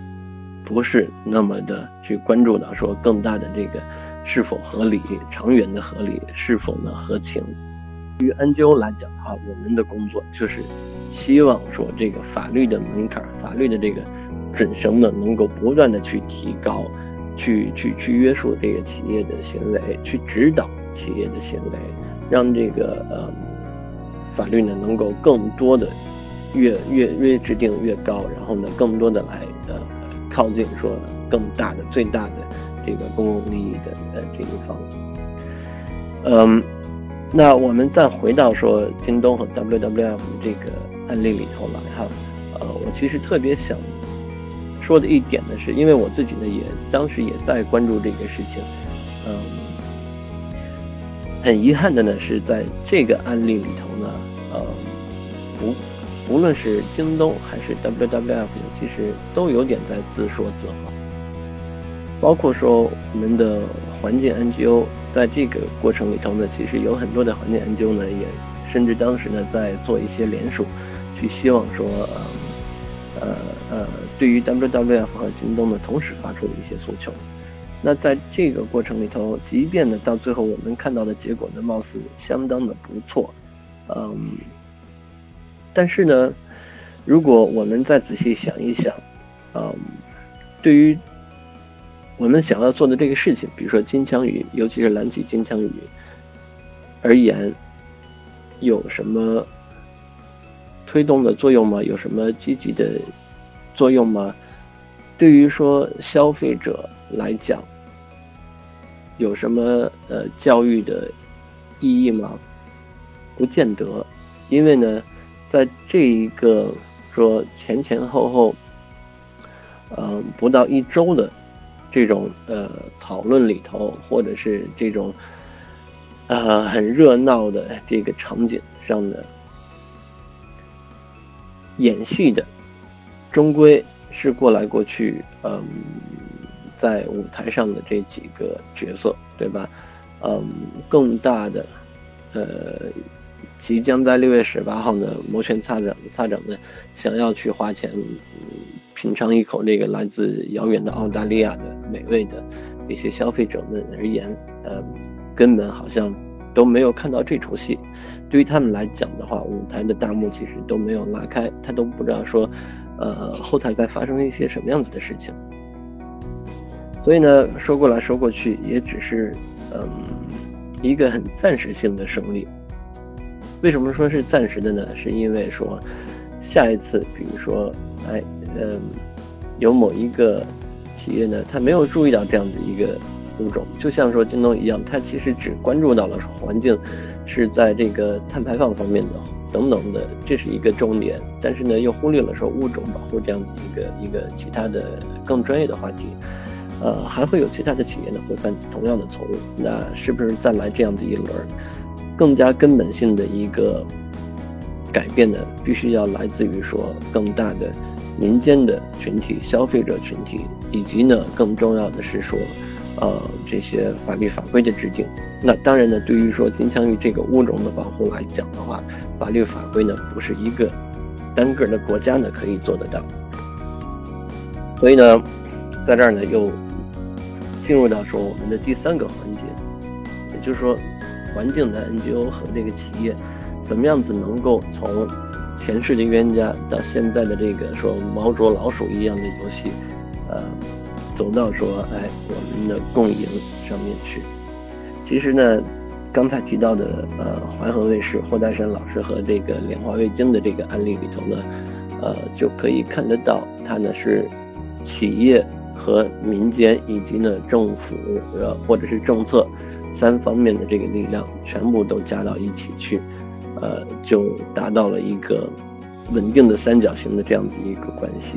不是那么的去关注到说更大的这个。是否合理？长远的合理是否呢合情？对于 NGO 来讲的话，我们的工作就是希望说这个法律的门槛、法律的这个准绳呢，能够不断的去提高，去去去约束这个企业的行为，去指导企业的行为，让这个呃法律呢能够更多的越越越制定越高，然后呢更多的来呃靠近说更大的最大的。这个公共利益的呃这一方，嗯，那我们再回到说京东和 WWF 这个案例里头来哈，呃，我其实特别想说的一点呢，是因为我自己呢也当时也在关注这个事情，嗯，很遗憾的呢是在这个案例里头呢，呃，不无论是京东还是 WWF，其实都有点在自说自话。包括说我们的环境 NGO 在这个过程里头呢，其实有很多的环境 NGO 呢，也甚至当时呢在做一些联署，去希望说，呃呃，对于 WWF 和京东呢同时发出的一些诉求。那在这个过程里头，即便呢到最后我们看到的结果呢，貌似相当的不错，嗯，但是呢，如果我们再仔细想一想，嗯，对于我们想要做的这个事情，比如说金枪鱼，尤其是蓝鳍金枪鱼而言，有什么推动的作用吗？有什么积极的作用吗？对于说消费者来讲，有什么呃教育的意义吗？不见得，因为呢，在这一个说前前后后，嗯，不到一周的。这种呃讨论里头，或者是这种呃很热闹的这个场景上的演戏的，终归是过来过去，嗯，在舞台上的这几个角色，对吧？嗯，更大的呃，即将在六月十八号呢摩拳擦掌擦掌的想要去花钱。品尝一口这个来自遥远的澳大利亚的美味的一些消费者们而言，呃，根本好像都没有看到这出戏。对于他们来讲的话，舞台的大幕其实都没有拉开，他都不知道说，呃，后台在发生一些什么样子的事情。所以呢，说过来说过去，也只是，嗯，一个很暂时性的胜利。为什么说是暂时的呢？是因为说，下一次，比如说，哎。嗯，有某一个企业呢，他没有注意到这样的一个物种，就像说京东一样，它其实只关注到了环境是在这个碳排放方面的等等的，这是一个重点，但是呢，又忽略了说物种保护这样子一个一个其他的更专业的话题。呃，还会有其他的企业呢会犯同样的错误，那是不是再来这样子一轮，更加根本性的一个改变呢？必须要来自于说更大的民间的群体、消费者群体，以及呢更重要的是说，呃这些法律法规的制定。那当然呢，对于说金枪鱼这个物种的保护来讲的话，法律法规呢不是一个单个的国家呢可以做得到。所以呢，在这儿呢又。进入到说我们的第三个环节，也就是说，环境的 NGO 和这个企业，怎么样子能够从前世的冤家到现在的这个说猫捉老鼠一样的游戏，呃，走到说哎我们的共赢上面去。其实呢，刚才提到的呃淮河卫视霍大山老师和这个莲花味精的这个案例里头呢，呃就可以看得到，它呢是企业。和民间以及呢政府呃或者是政策三方面的这个力量全部都加到一起去，呃就达到了一个稳定的三角形的这样子一个关系。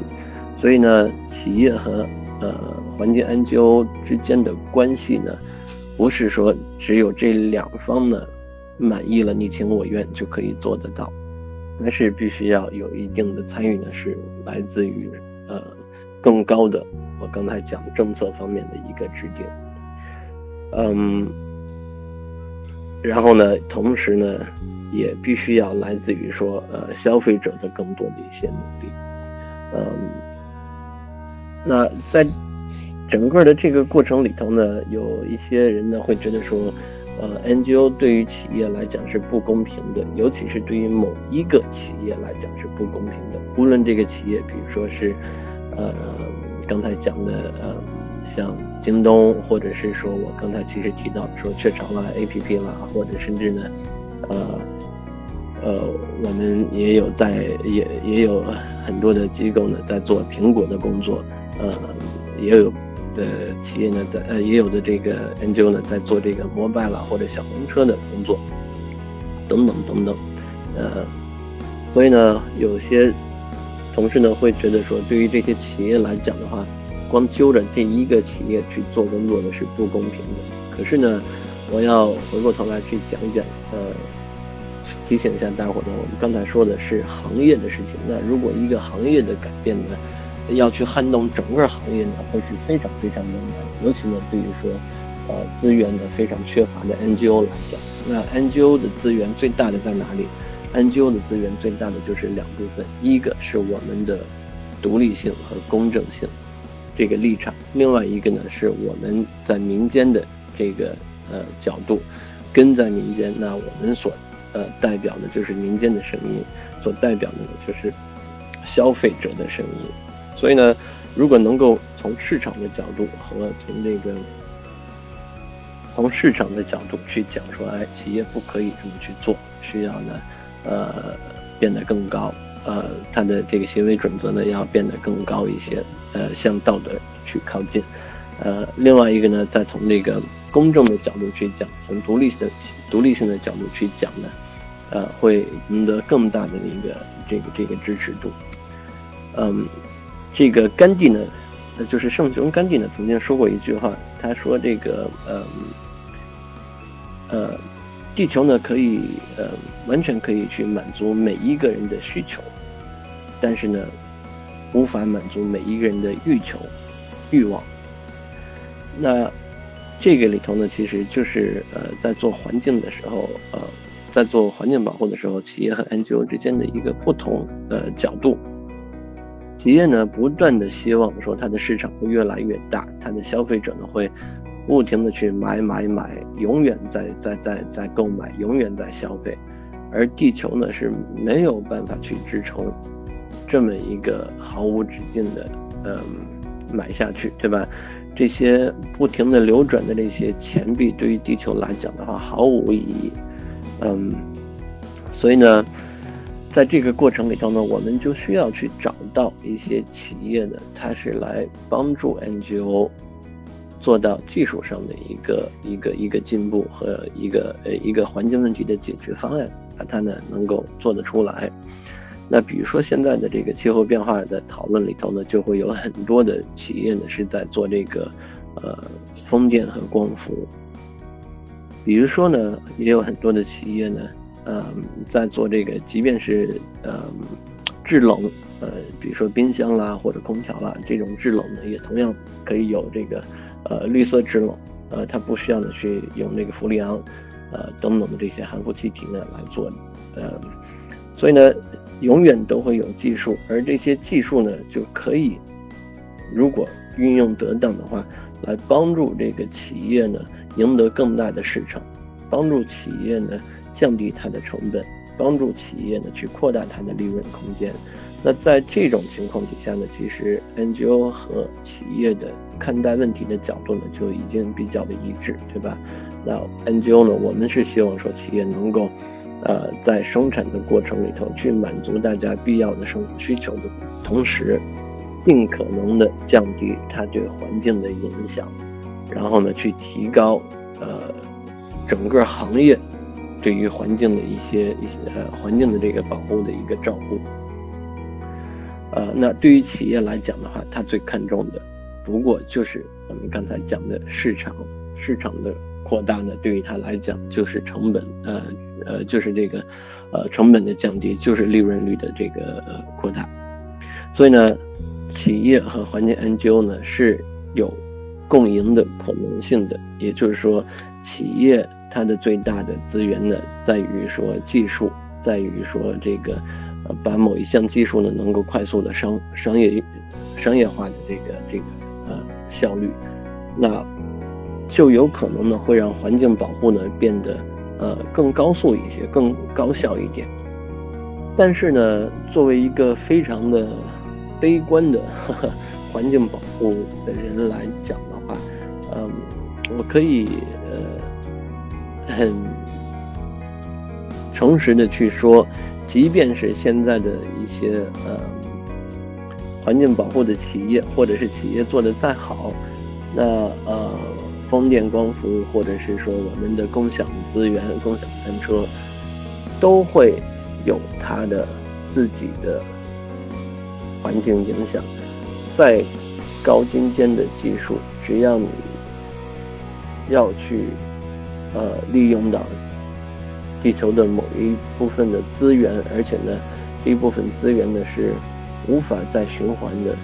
所以呢，企业和呃环境 NGO 之间的关系呢，不是说只有这两方呢满意了你情我愿就可以做得到，还是必须要有一定的参与呢，是来自于呃更高的。我刚才讲政策方面的一个制定，嗯，然后呢，同时呢，也必须要来自于说，呃，消费者的更多的一些努力，嗯，那在整个的这个过程里头呢，有一些人呢会觉得说，呃，NGO 对于企业来讲是不公平的，尤其是对于某一个企业来讲是不公平的，无论这个企业，比如说是，呃。刚才讲的，呃，像京东，或者是说我刚才其实提到说雀巢啦、APP 啦，或者甚至呢，呃，呃，我们也有在也也有很多的机构呢在做苹果的工作，呃，也有的企业呢在呃也有的这个 NGO 呢在做这个摩拜啦或者小红车的工作，等等等等，呃，所以呢有些。同事呢，会觉得说，对于这些企业来讲的话，光揪着这一个企业去做工作呢是不公平的。可是呢，我要回过头来去讲一讲，呃，提醒一下大伙呢，我们刚才说的是行业的事情。那如果一个行业的改变呢，要去撼动整个行业呢，会是非常非常难的。尤其呢，对于说，呃，资源呢非常缺乏的 NGO 来讲，那 NGO 的资源最大的在哪里？NGO 的资源最大的就是两部分，一个是我们的独立性和公正性这个立场，另外一个呢是我们在民间的这个呃角度，跟在民间，那我们所呃代表的就是民间的声音，所代表的呢就是消费者的声音。所以呢，如果能够从市场的角度和从这个从市场的角度去讲说，哎，企业不可以这么去做，需要呢。呃，变得更高，呃，他的这个行为准则呢要变得更高一些，呃，向道德去靠近，呃，另外一个呢，再从这个公正的角度去讲，从独立性、独立性的角度去讲呢，呃，会赢得更大的一个这个这个支持度。嗯，这个甘地呢，就是圣雄甘地呢曾经说过一句话，他说这个，呃，呃。地球呢，可以呃完全可以去满足每一个人的需求，但是呢，无法满足每一个人的欲求、欲望。那这个里头呢，其实就是呃在做环境的时候，呃在做环境保护的时候，企业和 NGO 之间的一个不同的角度。企业呢，不断的希望说它的市场会越来越大，它的消费者呢会。不停的去买买买，永远在在在在购买，永远在消费，而地球呢是没有办法去支撑这么一个毫无止境的嗯买下去，对吧？这些不停的流转的这些钱币对于地球来讲的话毫无意义，嗯，所以呢，在这个过程里头呢，我们就需要去找到一些企业呢，它是来帮助 NGO。做到技术上的一个一个一个进步和一个呃一个环境问题的解决方案，把它呢能够做得出来。那比如说现在的这个气候变化的讨论里头呢，就会有很多的企业呢是在做这个呃风电和光伏。比如说呢，也有很多的企业呢，嗯，在做这个，即便是嗯制冷，呃，比如说冰箱啦或者空调啦这种制冷呢，也同样可以有这个呃绿色制冷，呃，它不需要呢去用那个氟利昂，呃等等的这些含氟气体呢来做，呃，所以呢，永远都会有技术，而这些技术呢就可以，如果运用得当的话，来帮助这个企业呢。赢得更大的市场，帮助企业呢降低它的成本，帮助企业呢去扩大它的利润空间。那在这种情况底下呢，其实 NGO 和企业的看待问题的角度呢就已经比较的一致，对吧？那 NGO 呢，我们是希望说企业能够，呃，在生产的过程里头去满足大家必要的生活需求的同时，尽可能的降低它对环境的影响。然后呢，去提高，呃，整个行业对于环境的一些一些呃环境的这个保护的一个照顾。呃，那对于企业来讲的话，它最看重的，不过就是我们刚才讲的市场市场的扩大呢，对于它来讲就是成本，呃呃，就是这个呃成本的降低，就是利润率的这个扩大。所以呢，企业和环境 NGO 呢是有。共赢的可能性的，也就是说，企业它的最大的资源呢，在于说技术，在于说这个，呃，把某一项技术呢能够快速的商商业商业化的这个这个呃效率，那就有可能呢会让环境保护呢变得呃更高速一些，更高效一点。但是呢，作为一个非常的悲观的呵呵 环境保护的人来讲的话。嗯，我可以呃很诚实的去说，即便是现在的一些呃环境保护的企业，或者是企业做的再好，那呃风电、光伏，或者是说我们的共享资源、共享单车，都会有它的自己的环境影响。再高精尖的技术，只要你要去，呃，利用到地球的某一部分的资源，而且呢，这一部分资源呢是无法再循环的，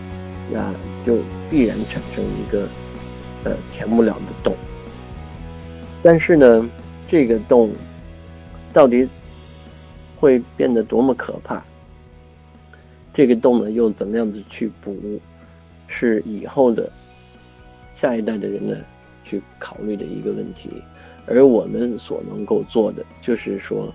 那就必然产生一个呃填不了的洞。但是呢，这个洞到底会变得多么可怕？这个洞呢又怎么样子去补？是以后的下一代的人呢？去考虑的一个问题，而我们所能够做的，就是说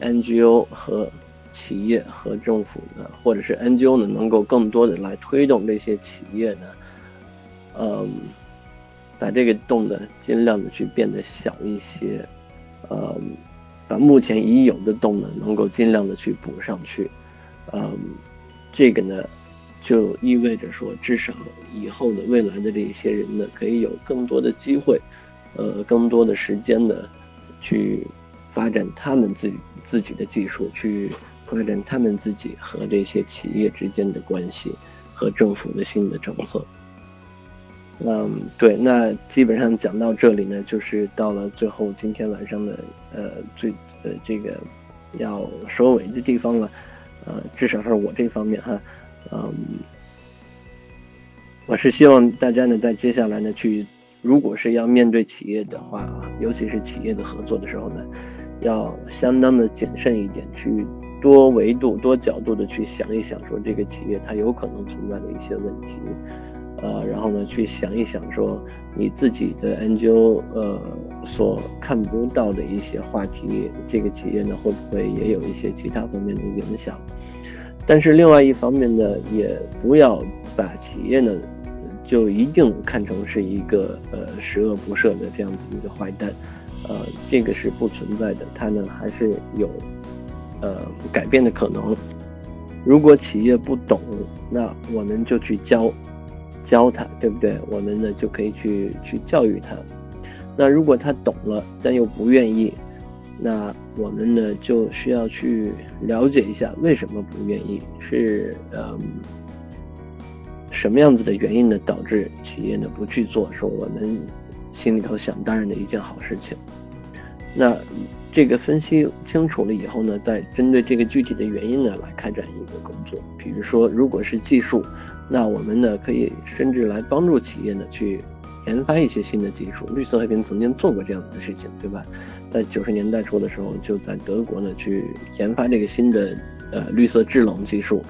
，NGO 和企业和政府呢，或者是 NGO 呢，能够更多的来推动这些企业呢，嗯，把这个洞呢，尽量的去变得小一些，呃，把目前已有的洞呢，能够尽量的去补上去，嗯，这个呢。就意味着说，至少以后的未来的这些人呢，可以有更多的机会，呃，更多的时间呢，去发展他们自己自己的技术，去发展他们自己和这些企业之间的关系，和政府的新的政策。嗯，对，那基本上讲到这里呢，就是到了最后今天晚上的呃最呃这个要收尾的地方了，呃，至少是我这方面哈。嗯，我是希望大家呢，在接下来呢，去如果是要面对企业的话，尤其是企业的合作的时候呢，要相当的谨慎一点，去多维度、多角度的去想一想，说这个企业它有可能存在的一些问题，呃，然后呢，去想一想说你自己的 NGO 呃所看不到的一些话题，这个企业呢会不会也有一些其他方面的影响？但是另外一方面呢，也不要把企业呢，就一定看成是一个呃十恶不赦的这样子一个坏蛋，呃，这个是不存在的，它呢还是有呃改变的可能。如果企业不懂，那我们就去教，教他，对不对？我们呢就可以去去教育他。那如果他懂了，但又不愿意，那我们呢就需要去了解一下为什么不愿意，是嗯什么样子的原因呢导致企业呢不去做？说我们心里头想当然的一件好事情。那这个分析清楚了以后呢，再针对这个具体的原因呢来开展一个工作。比如说，如果是技术，那我们呢可以甚至来帮助企业呢去研发一些新的技术。绿色和平曾经做过这样的事情，对吧？在九十年代初的时候，就在德国呢去研发这个新的呃绿色制冷技术，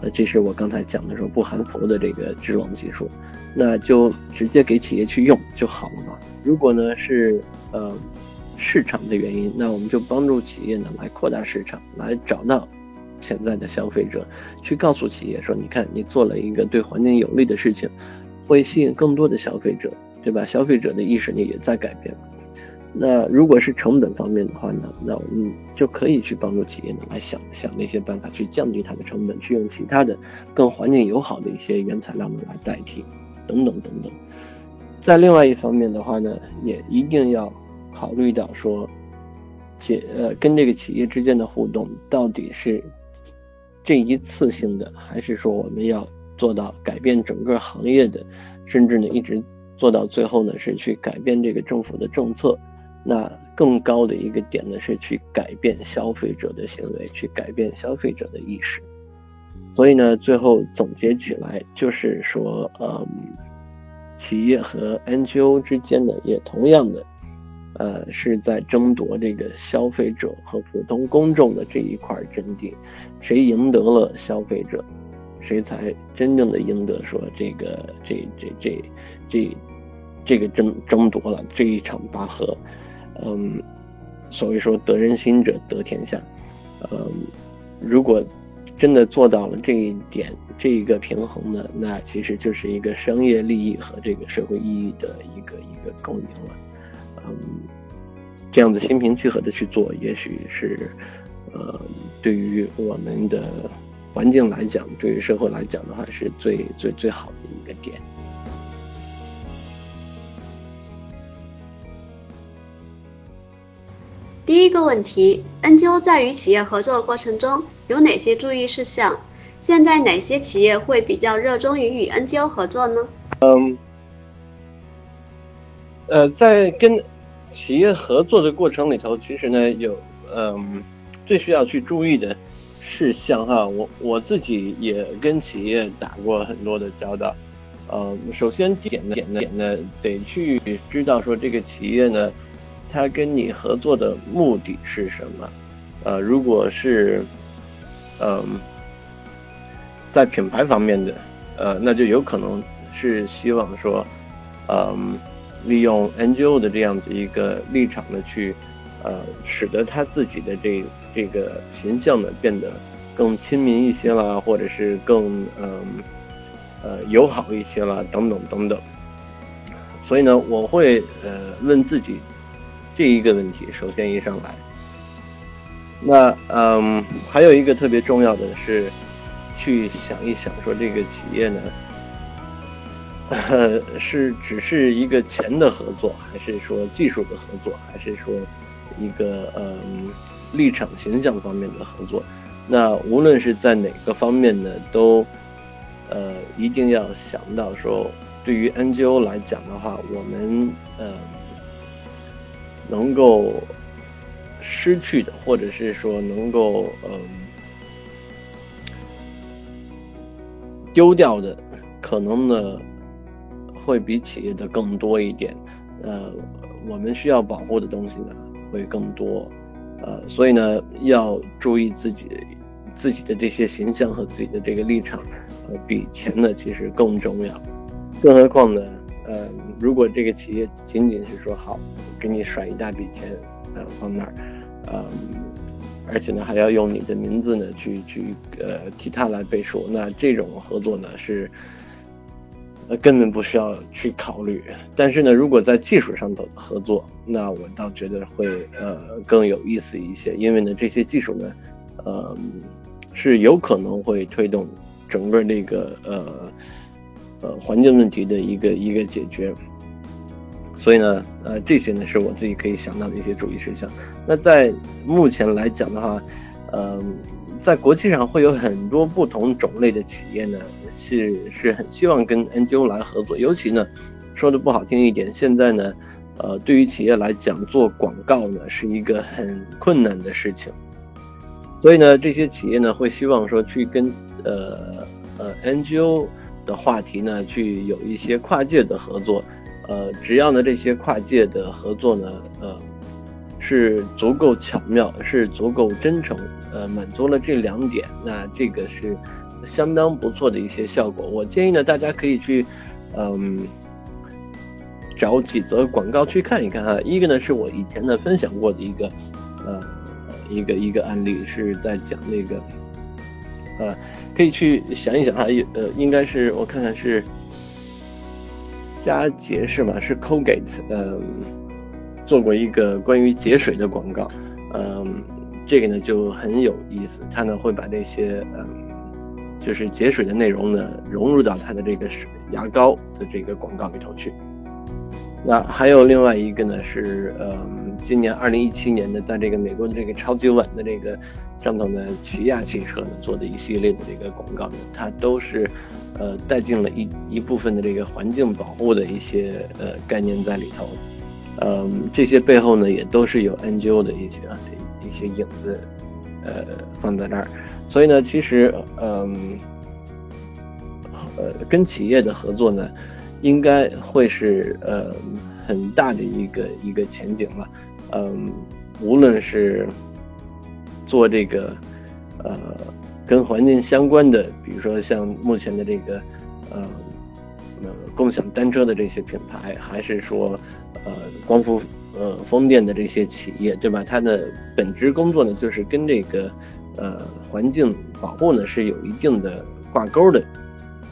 呃，这是我刚才讲的时候不含氟的这个制冷技术，那就直接给企业去用就好了嘛。如果呢是呃。市场的原因，那我们就帮助企业呢来扩大市场，来找到潜在的消费者，去告诉企业说：你看，你做了一个对环境有利的事情，会吸引更多的消费者，对吧？消费者的意识呢也在改变。那如果是成本方面的话呢，那我们就可以去帮助企业呢来想想那些办法去降低它的成本，去用其他的更环境友好的一些原材料呢来代替，等等等等。在另外一方面的话呢，也一定要。考虑到说，企呃跟这个企业之间的互动到底是这一次性的，还是说我们要做到改变整个行业的，甚至呢一直做到最后呢是去改变这个政府的政策。那更高的一个点呢是去改变消费者的行为，去改变消费者的意识。所以呢，最后总结起来就是说，嗯，企业和 NGO 之间呢也同样的。呃，是在争夺这个消费者和普通公众的这一块阵地，谁赢得了消费者，谁才真正的赢得说这个这这这这这个争争夺了这一场拔河。嗯，所谓说得人心者得天下。嗯，如果真的做到了这一点，这一个平衡呢，那其实就是一个商业利益和这个社会意义的一个一个共赢了。嗯，这样子心平气和的去做，也许是，呃，对于我们的环境来讲，对于社会来讲的话，是最最最好的一个点。第一个问题，NGO 在与企业合作的过程中有哪些注意事项？现在哪些企业会比较热衷于与 NGO 合作呢？嗯，呃，在跟企业合作的过程里头，其实呢有嗯最需要去注意的事项哈，我我自己也跟企业打过很多的交道，呃，首先点的点的点呢得去知道说这个企业呢，它跟你合作的目的是什么，呃，如果是嗯在品牌方面的，呃，那就有可能是希望说，嗯。利用 NGO 的这样子一个立场呢，去，呃，使得他自己的这这个形象呢变得更亲民一些啦，或者是更嗯呃友好一些啦，等等等等。所以呢，我会呃问自己这一个问题，首先一上来，那嗯还有一个特别重要的是去想一想，说这个企业呢。呃，是只是一个钱的合作，还是说技术的合作，还是说一个嗯立场形象方面的合作？那无论是在哪个方面呢，都呃一定要想到说，对于 NGO 来讲的话，我们呃能够失去的，或者是说能够嗯丢掉的，可能呢。会比企业的更多一点，呃，我们需要保护的东西呢会更多，呃，所以呢要注意自己自己的这些形象和自己的这个立场，呃，比钱呢其实更重要。更何况呢，呃，如果这个企业仅仅是说好给你甩一大笔钱，呃，放那儿，呃，而且呢还要用你的名字呢去去呃替他来背书，那这种合作呢是。那根本不需要去考虑，但是呢，如果在技术上的合作，那我倒觉得会呃更有意思一些，因为呢，这些技术呢，呃，是有可能会推动整个那个呃呃环境问题的一个一个解决。所以呢，呃，这些呢是我自己可以想到的一些注意事项。那在目前来讲的话，呃，在国际上会有很多不同种类的企业呢，是是很希望跟 NGO 来合作。尤其呢，说的不好听一点，现在呢，呃，对于企业来讲，做广告呢是一个很困难的事情。所以呢，这些企业呢会希望说去跟呃呃 NGO 的话题呢去有一些跨界的合作。呃，只要呢这些跨界的合作呢，呃，是足够巧妙，是足够真诚，呃，满足了这两点，那这个是相当不错的一些效果。我建议呢，大家可以去，嗯，找几则广告去看一看哈。一个呢是我以前呢分享过的一个，呃，一个一个案例是在讲那个，呃，可以去想一想哈，呃，应该是我看看是。佳洁是吗？是 Colgate，嗯，做过一个关于节水的广告，嗯，这个呢就很有意思，他呢会把那些嗯，就是节水的内容呢融入到他的这个牙膏的这个广告里头去。那还有另外一个呢是，嗯，今年二零一七年的，在这个美国的这个超级碗的这个上头呢，起亚汽车呢做的一系列的这个广告呢，它都是。呃，带进了一一部分的这个环境保护的一些呃概念在里头，嗯，这些背后呢也都是有 NGO 的一些一些影子，呃，放在那儿，所以呢，其实嗯，呃，跟企业的合作呢，应该会是呃很大的一个一个前景了，嗯，无论是做这个呃。跟环境相关的，比如说像目前的这个，呃，呃，共享单车的这些品牌，还是说，呃，光伏呃风电的这些企业，对吧？它的本职工作呢，就是跟这个，呃，环境保护呢是有一定的挂钩的。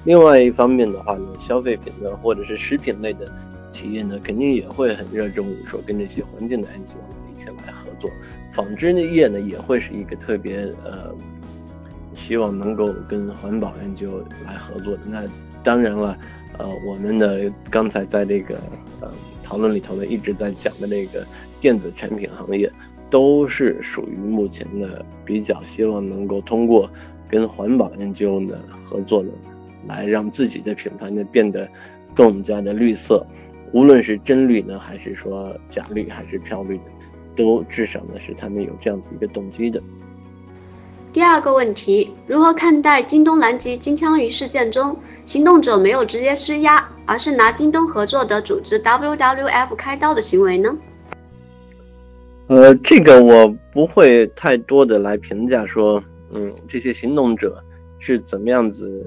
另外一方面的话呢，消费品的或者是食品类的企业呢，肯定也会很热衷于说跟这些环境的 NGO 一起来合作。纺织业呢，也会是一个特别呃。希望能够跟环保研究来合作的，那当然了，呃，我们的刚才在这个呃讨论里头呢一直在讲的这个电子产品行业，都是属于目前的比较希望能够通过跟环保研究呢合作呢，来让自己的品牌呢变得更加的绿色，无论是真绿呢，还是说假绿，还是漂绿的，都至少呢是他们有这样子一个动机的。第二个问题，如何看待京东南极金枪鱼事件中，行动者没有直接施压，而是拿京东合作的组织 WWF 开刀的行为呢？呃，这个我不会太多的来评价说，嗯，这些行动者是怎么样子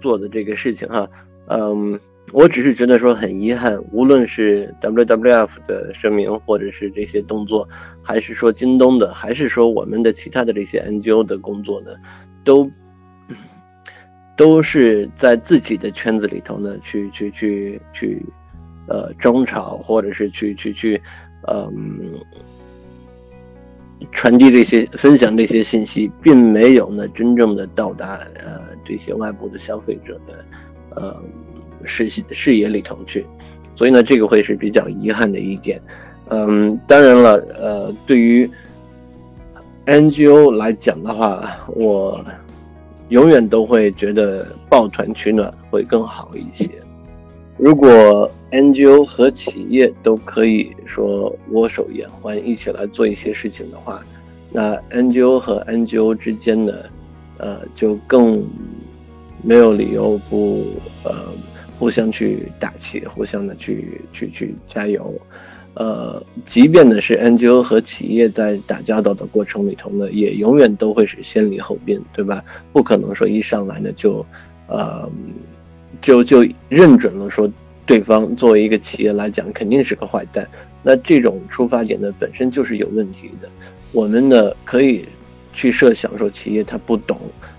做的这个事情哈，嗯。我只是觉得说很遗憾，无论是 WWF 的声明，或者是这些动作，还是说京东的，还是说我们的其他的这些 NGO 的工作呢，都都是在自己的圈子里头呢，去去去去，呃，争吵，或者是去去去，嗯，传递这些、分享这些信息，并没有呢真正的到达呃这些外部的消费者的，呃。视视野里头去，所以呢，这个会是比较遗憾的一点。嗯，当然了，呃，对于 NGO 来讲的话，我永远都会觉得抱团取暖会更好一些。如果 NGO 和企业都可以说握手言欢，一起来做一些事情的话，那 NGO 和 NGO 之间呢，呃，就更没有理由不呃。互相去打气，互相的去去去加油，呃，即便呢是 NGO 和企业在打交道的过程里头呢，也永远都会是先礼后兵，对吧？不可能说一上来呢就，呃，就就认准了说对方作为一个企业来讲肯定是个坏蛋，那这种出发点呢本身就是有问题的。我们呢可以去设想说企业他不懂，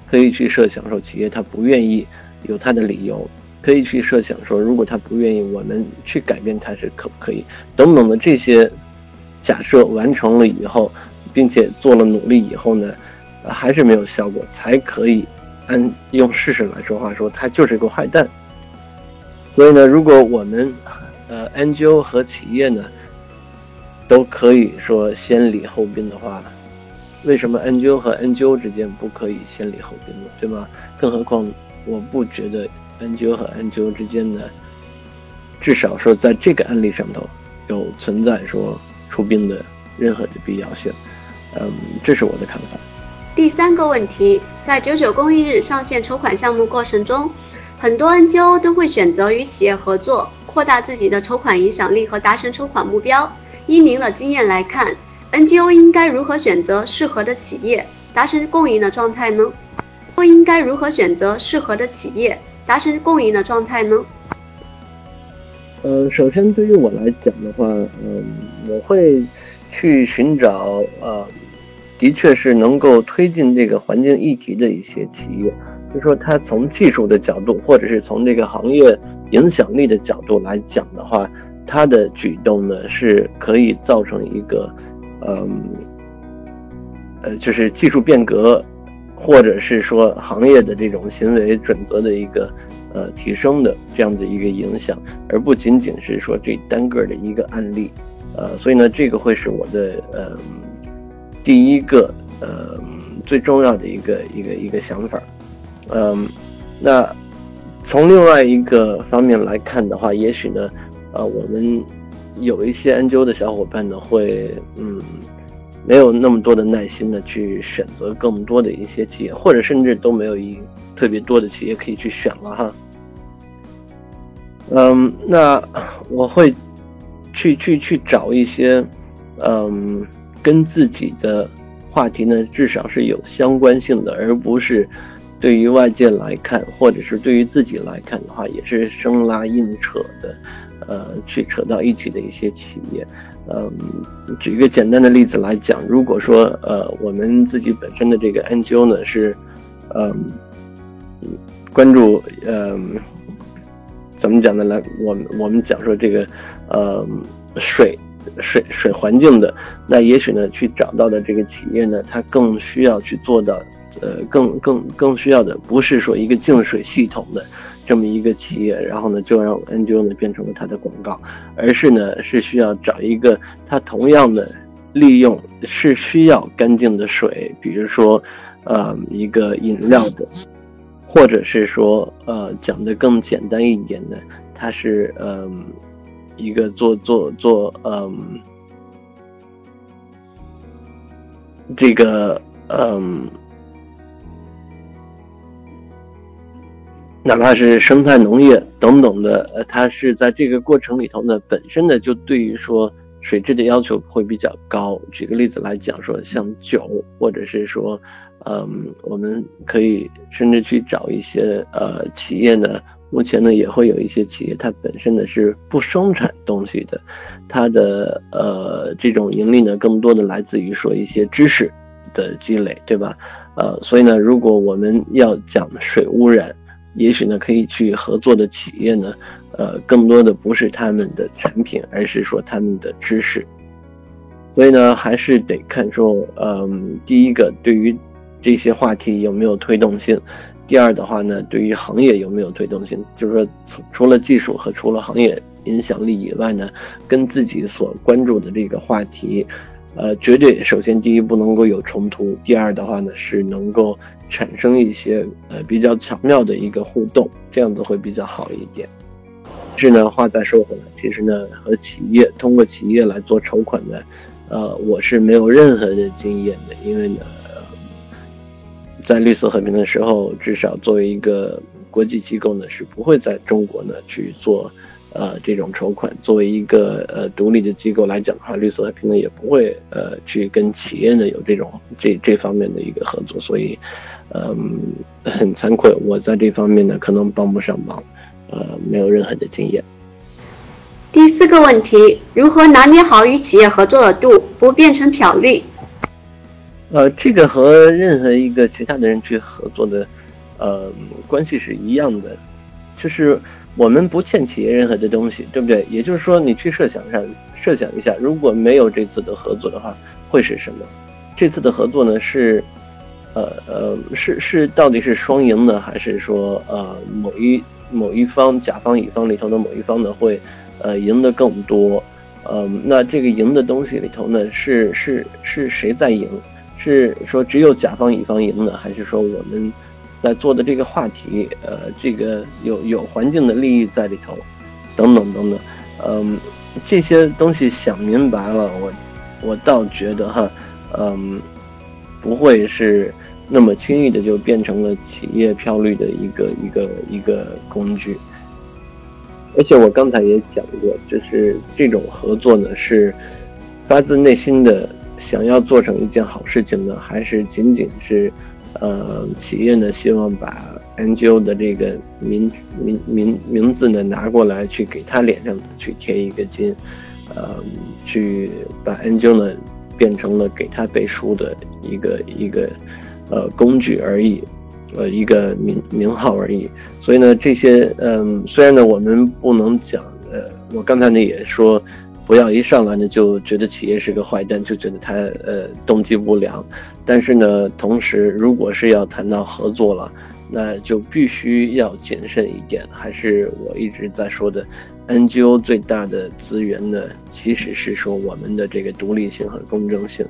可以去设想说企业他不愿意，有他的理由。可以去设想说，如果他不愿意，我们去改变他是可不可以？等等的这些假设完成了以后，并且做了努力以后呢，还是没有效果，才可以按用事实来说话，说他就是一个坏蛋。所以呢，如果我们呃 NGO 和企业呢都可以说先礼后兵的话，为什么 NGO 和 NGO 之间不可以先礼后兵呢？对吗？更何况，我不觉得 NGO 和 NGO 之间呢，至少说在这个案例上头有存在说出兵的任何的必要性。嗯，这是我的看法。第三个问题，在九九公益日上线筹款项目过程中，很多 NGO 都会选择与企业合作，扩大自己的筹款影响力和达成筹款目标。依您的经验来看，NGO 应该如何选择适合的企业，达成共赢的状态呢？不应该如何选择适合的企业，达成共赢的状态呢？呃，首先对于我来讲的话，嗯，我会去寻找呃。的确是能够推进这个环境议题的一些企业，就是说它从技术的角度，或者是从这个行业影响力的角度来讲的话，它的举动呢是可以造成一个，嗯，呃，就是技术变革，或者是说行业的这种行为准则的一个呃提升的这样的一个影响，而不仅仅是说这单个的一个案例，呃，所以呢，这个会是我的呃。第一个，呃，最重要的一个一个一个想法，嗯，那从另外一个方面来看的话，也许呢，呃，我们有一些 NGO 的小伙伴呢，会嗯，没有那么多的耐心的去选择更多的一些企业，或者甚至都没有一特别多的企业可以去选了哈。嗯，那我会去去去找一些，嗯。跟自己的话题呢，至少是有相关性的，而不是对于外界来看，或者是对于自己来看的话，也是生拉硬扯的，呃，去扯到一起的一些企业。嗯，举一个简单的例子来讲，如果说呃，我们自己本身的这个 NGO 呢是，嗯，关注嗯，怎么讲呢？来，我们我们讲说这个，呃，水。水水环境的，那也许呢，去找到的这个企业呢，它更需要去做到，呃，更更更需要的不是说一个净水系统的这么一个企业，然后呢，就让 NGO 呢变成了它的广告，而是呢，是需要找一个它同样的利用是需要干净的水，比如说，呃，一个饮料的，或者是说，呃，讲的更简单一点的，它是，嗯。一个做做做，嗯，这个，嗯，哪怕是生态农业等等的，呃，它是在这个过程里头呢，本身呢就对于说水质的要求会比较高。举个例子来讲，说像酒，或者是说，嗯，我们可以甚至去找一些呃企业呢。目前呢，也会有一些企业，它本身呢是不生产东西的，它的呃这种盈利呢，更多的来自于说一些知识的积累，对吧？呃，所以呢，如果我们要讲水污染，也许呢可以去合作的企业呢，呃，更多的不是他们的产品，而是说他们的知识。所以呢，还是得看说，嗯，第一个对于这些话题有没有推动性。第二的话呢，对于行业有没有推动性？就是说，除除了技术和除了行业影响力以外呢，跟自己所关注的这个话题，呃，绝对首先第一不能够有冲突，第二的话呢是能够产生一些呃比较巧妙的一个互动，这样子会比较好一点。是呢，话再说回来，其实呢，和企业通过企业来做筹款呢，呃，我是没有任何的经验的，因为呢。在绿色和平的时候，至少作为一个国际机构呢，是不会在中国呢去做，呃，这种筹款。作为一个呃独立的机构来讲的话，绿色和平呢也不会呃去跟企业呢有这种这这方面的一个合作。所以，嗯，很惭愧，我在这方面呢可能帮不上忙，呃，没有任何的经验。第四个问题，如何拿捏好与企业合作的度，不变成漂绿？呃，这个和任何一个其他的人去合作的，呃，关系是一样的，就是我们不欠企业任何的东西，对不对？也就是说，你去设想上，设想一下，如果没有这次的合作的话，会是什么？这次的合作呢，是，呃呃，是是到底是双赢呢，还是说呃某一某一方甲方乙方里头的某一方呢会呃赢得更多。嗯，那这个赢的东西里头呢，是是是谁在赢？是说只有甲方乙方赢呢，还是说我们在做的这个话题，呃，这个有有环境的利益在里头，等等等等，嗯，这些东西想明白了，我我倒觉得哈，嗯，不会是那么轻易的就变成了企业漂绿的一个一个一个工具。而且我刚才也讲过，就是这种合作呢，是发自内心的想要做成一件好事情呢，还是仅仅是，呃，企业呢希望把 NGO 的这个名名名名字呢拿过来去给他脸上去贴一个金，呃，去把 NGO 呢变成了给他背书的一个一个呃工具而已。呃，一个名名号而已，所以呢，这些嗯，虽然呢，我们不能讲，呃，我刚才呢也说，不要一上来呢就觉得企业是个坏蛋，就觉得他呃动机不良，但是呢，同时如果是要谈到合作了，那就必须要谨慎一点，还是我一直在说的，NGO 最大的资源呢，其实是说我们的这个独立性和公正性，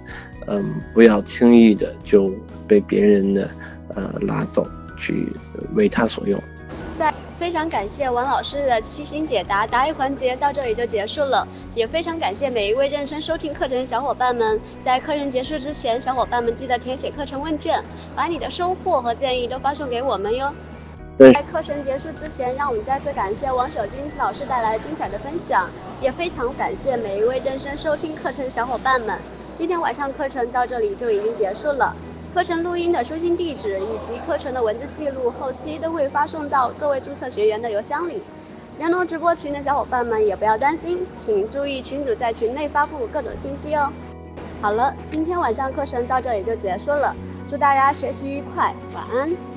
嗯，不要轻易的就被别人呢。呃，拉走去为他所用。在非常感谢王老师的悉心解答，答疑环节到这里就结束了。也非常感谢每一位认真收听课程的小伙伴们。在课程结束之前，小伙伴们记得填写课程问卷，把你的收获和建议都发送给我们哟。在课程结束之前，让我们再次感谢王守军老师带来精彩的分享，也非常感谢每一位认真收听课程的小伙伴们。今天晚上课程到这里就已经结束了。课程录音的收听地址以及课程的文字记录，后期都会发送到各位注册学员的邮箱里。联络直播群的小伙伴们也不要担心，请注意群主在群内发布各种信息哦。好了，今天晚上课程到这里就结束了，祝大家学习愉快，晚安。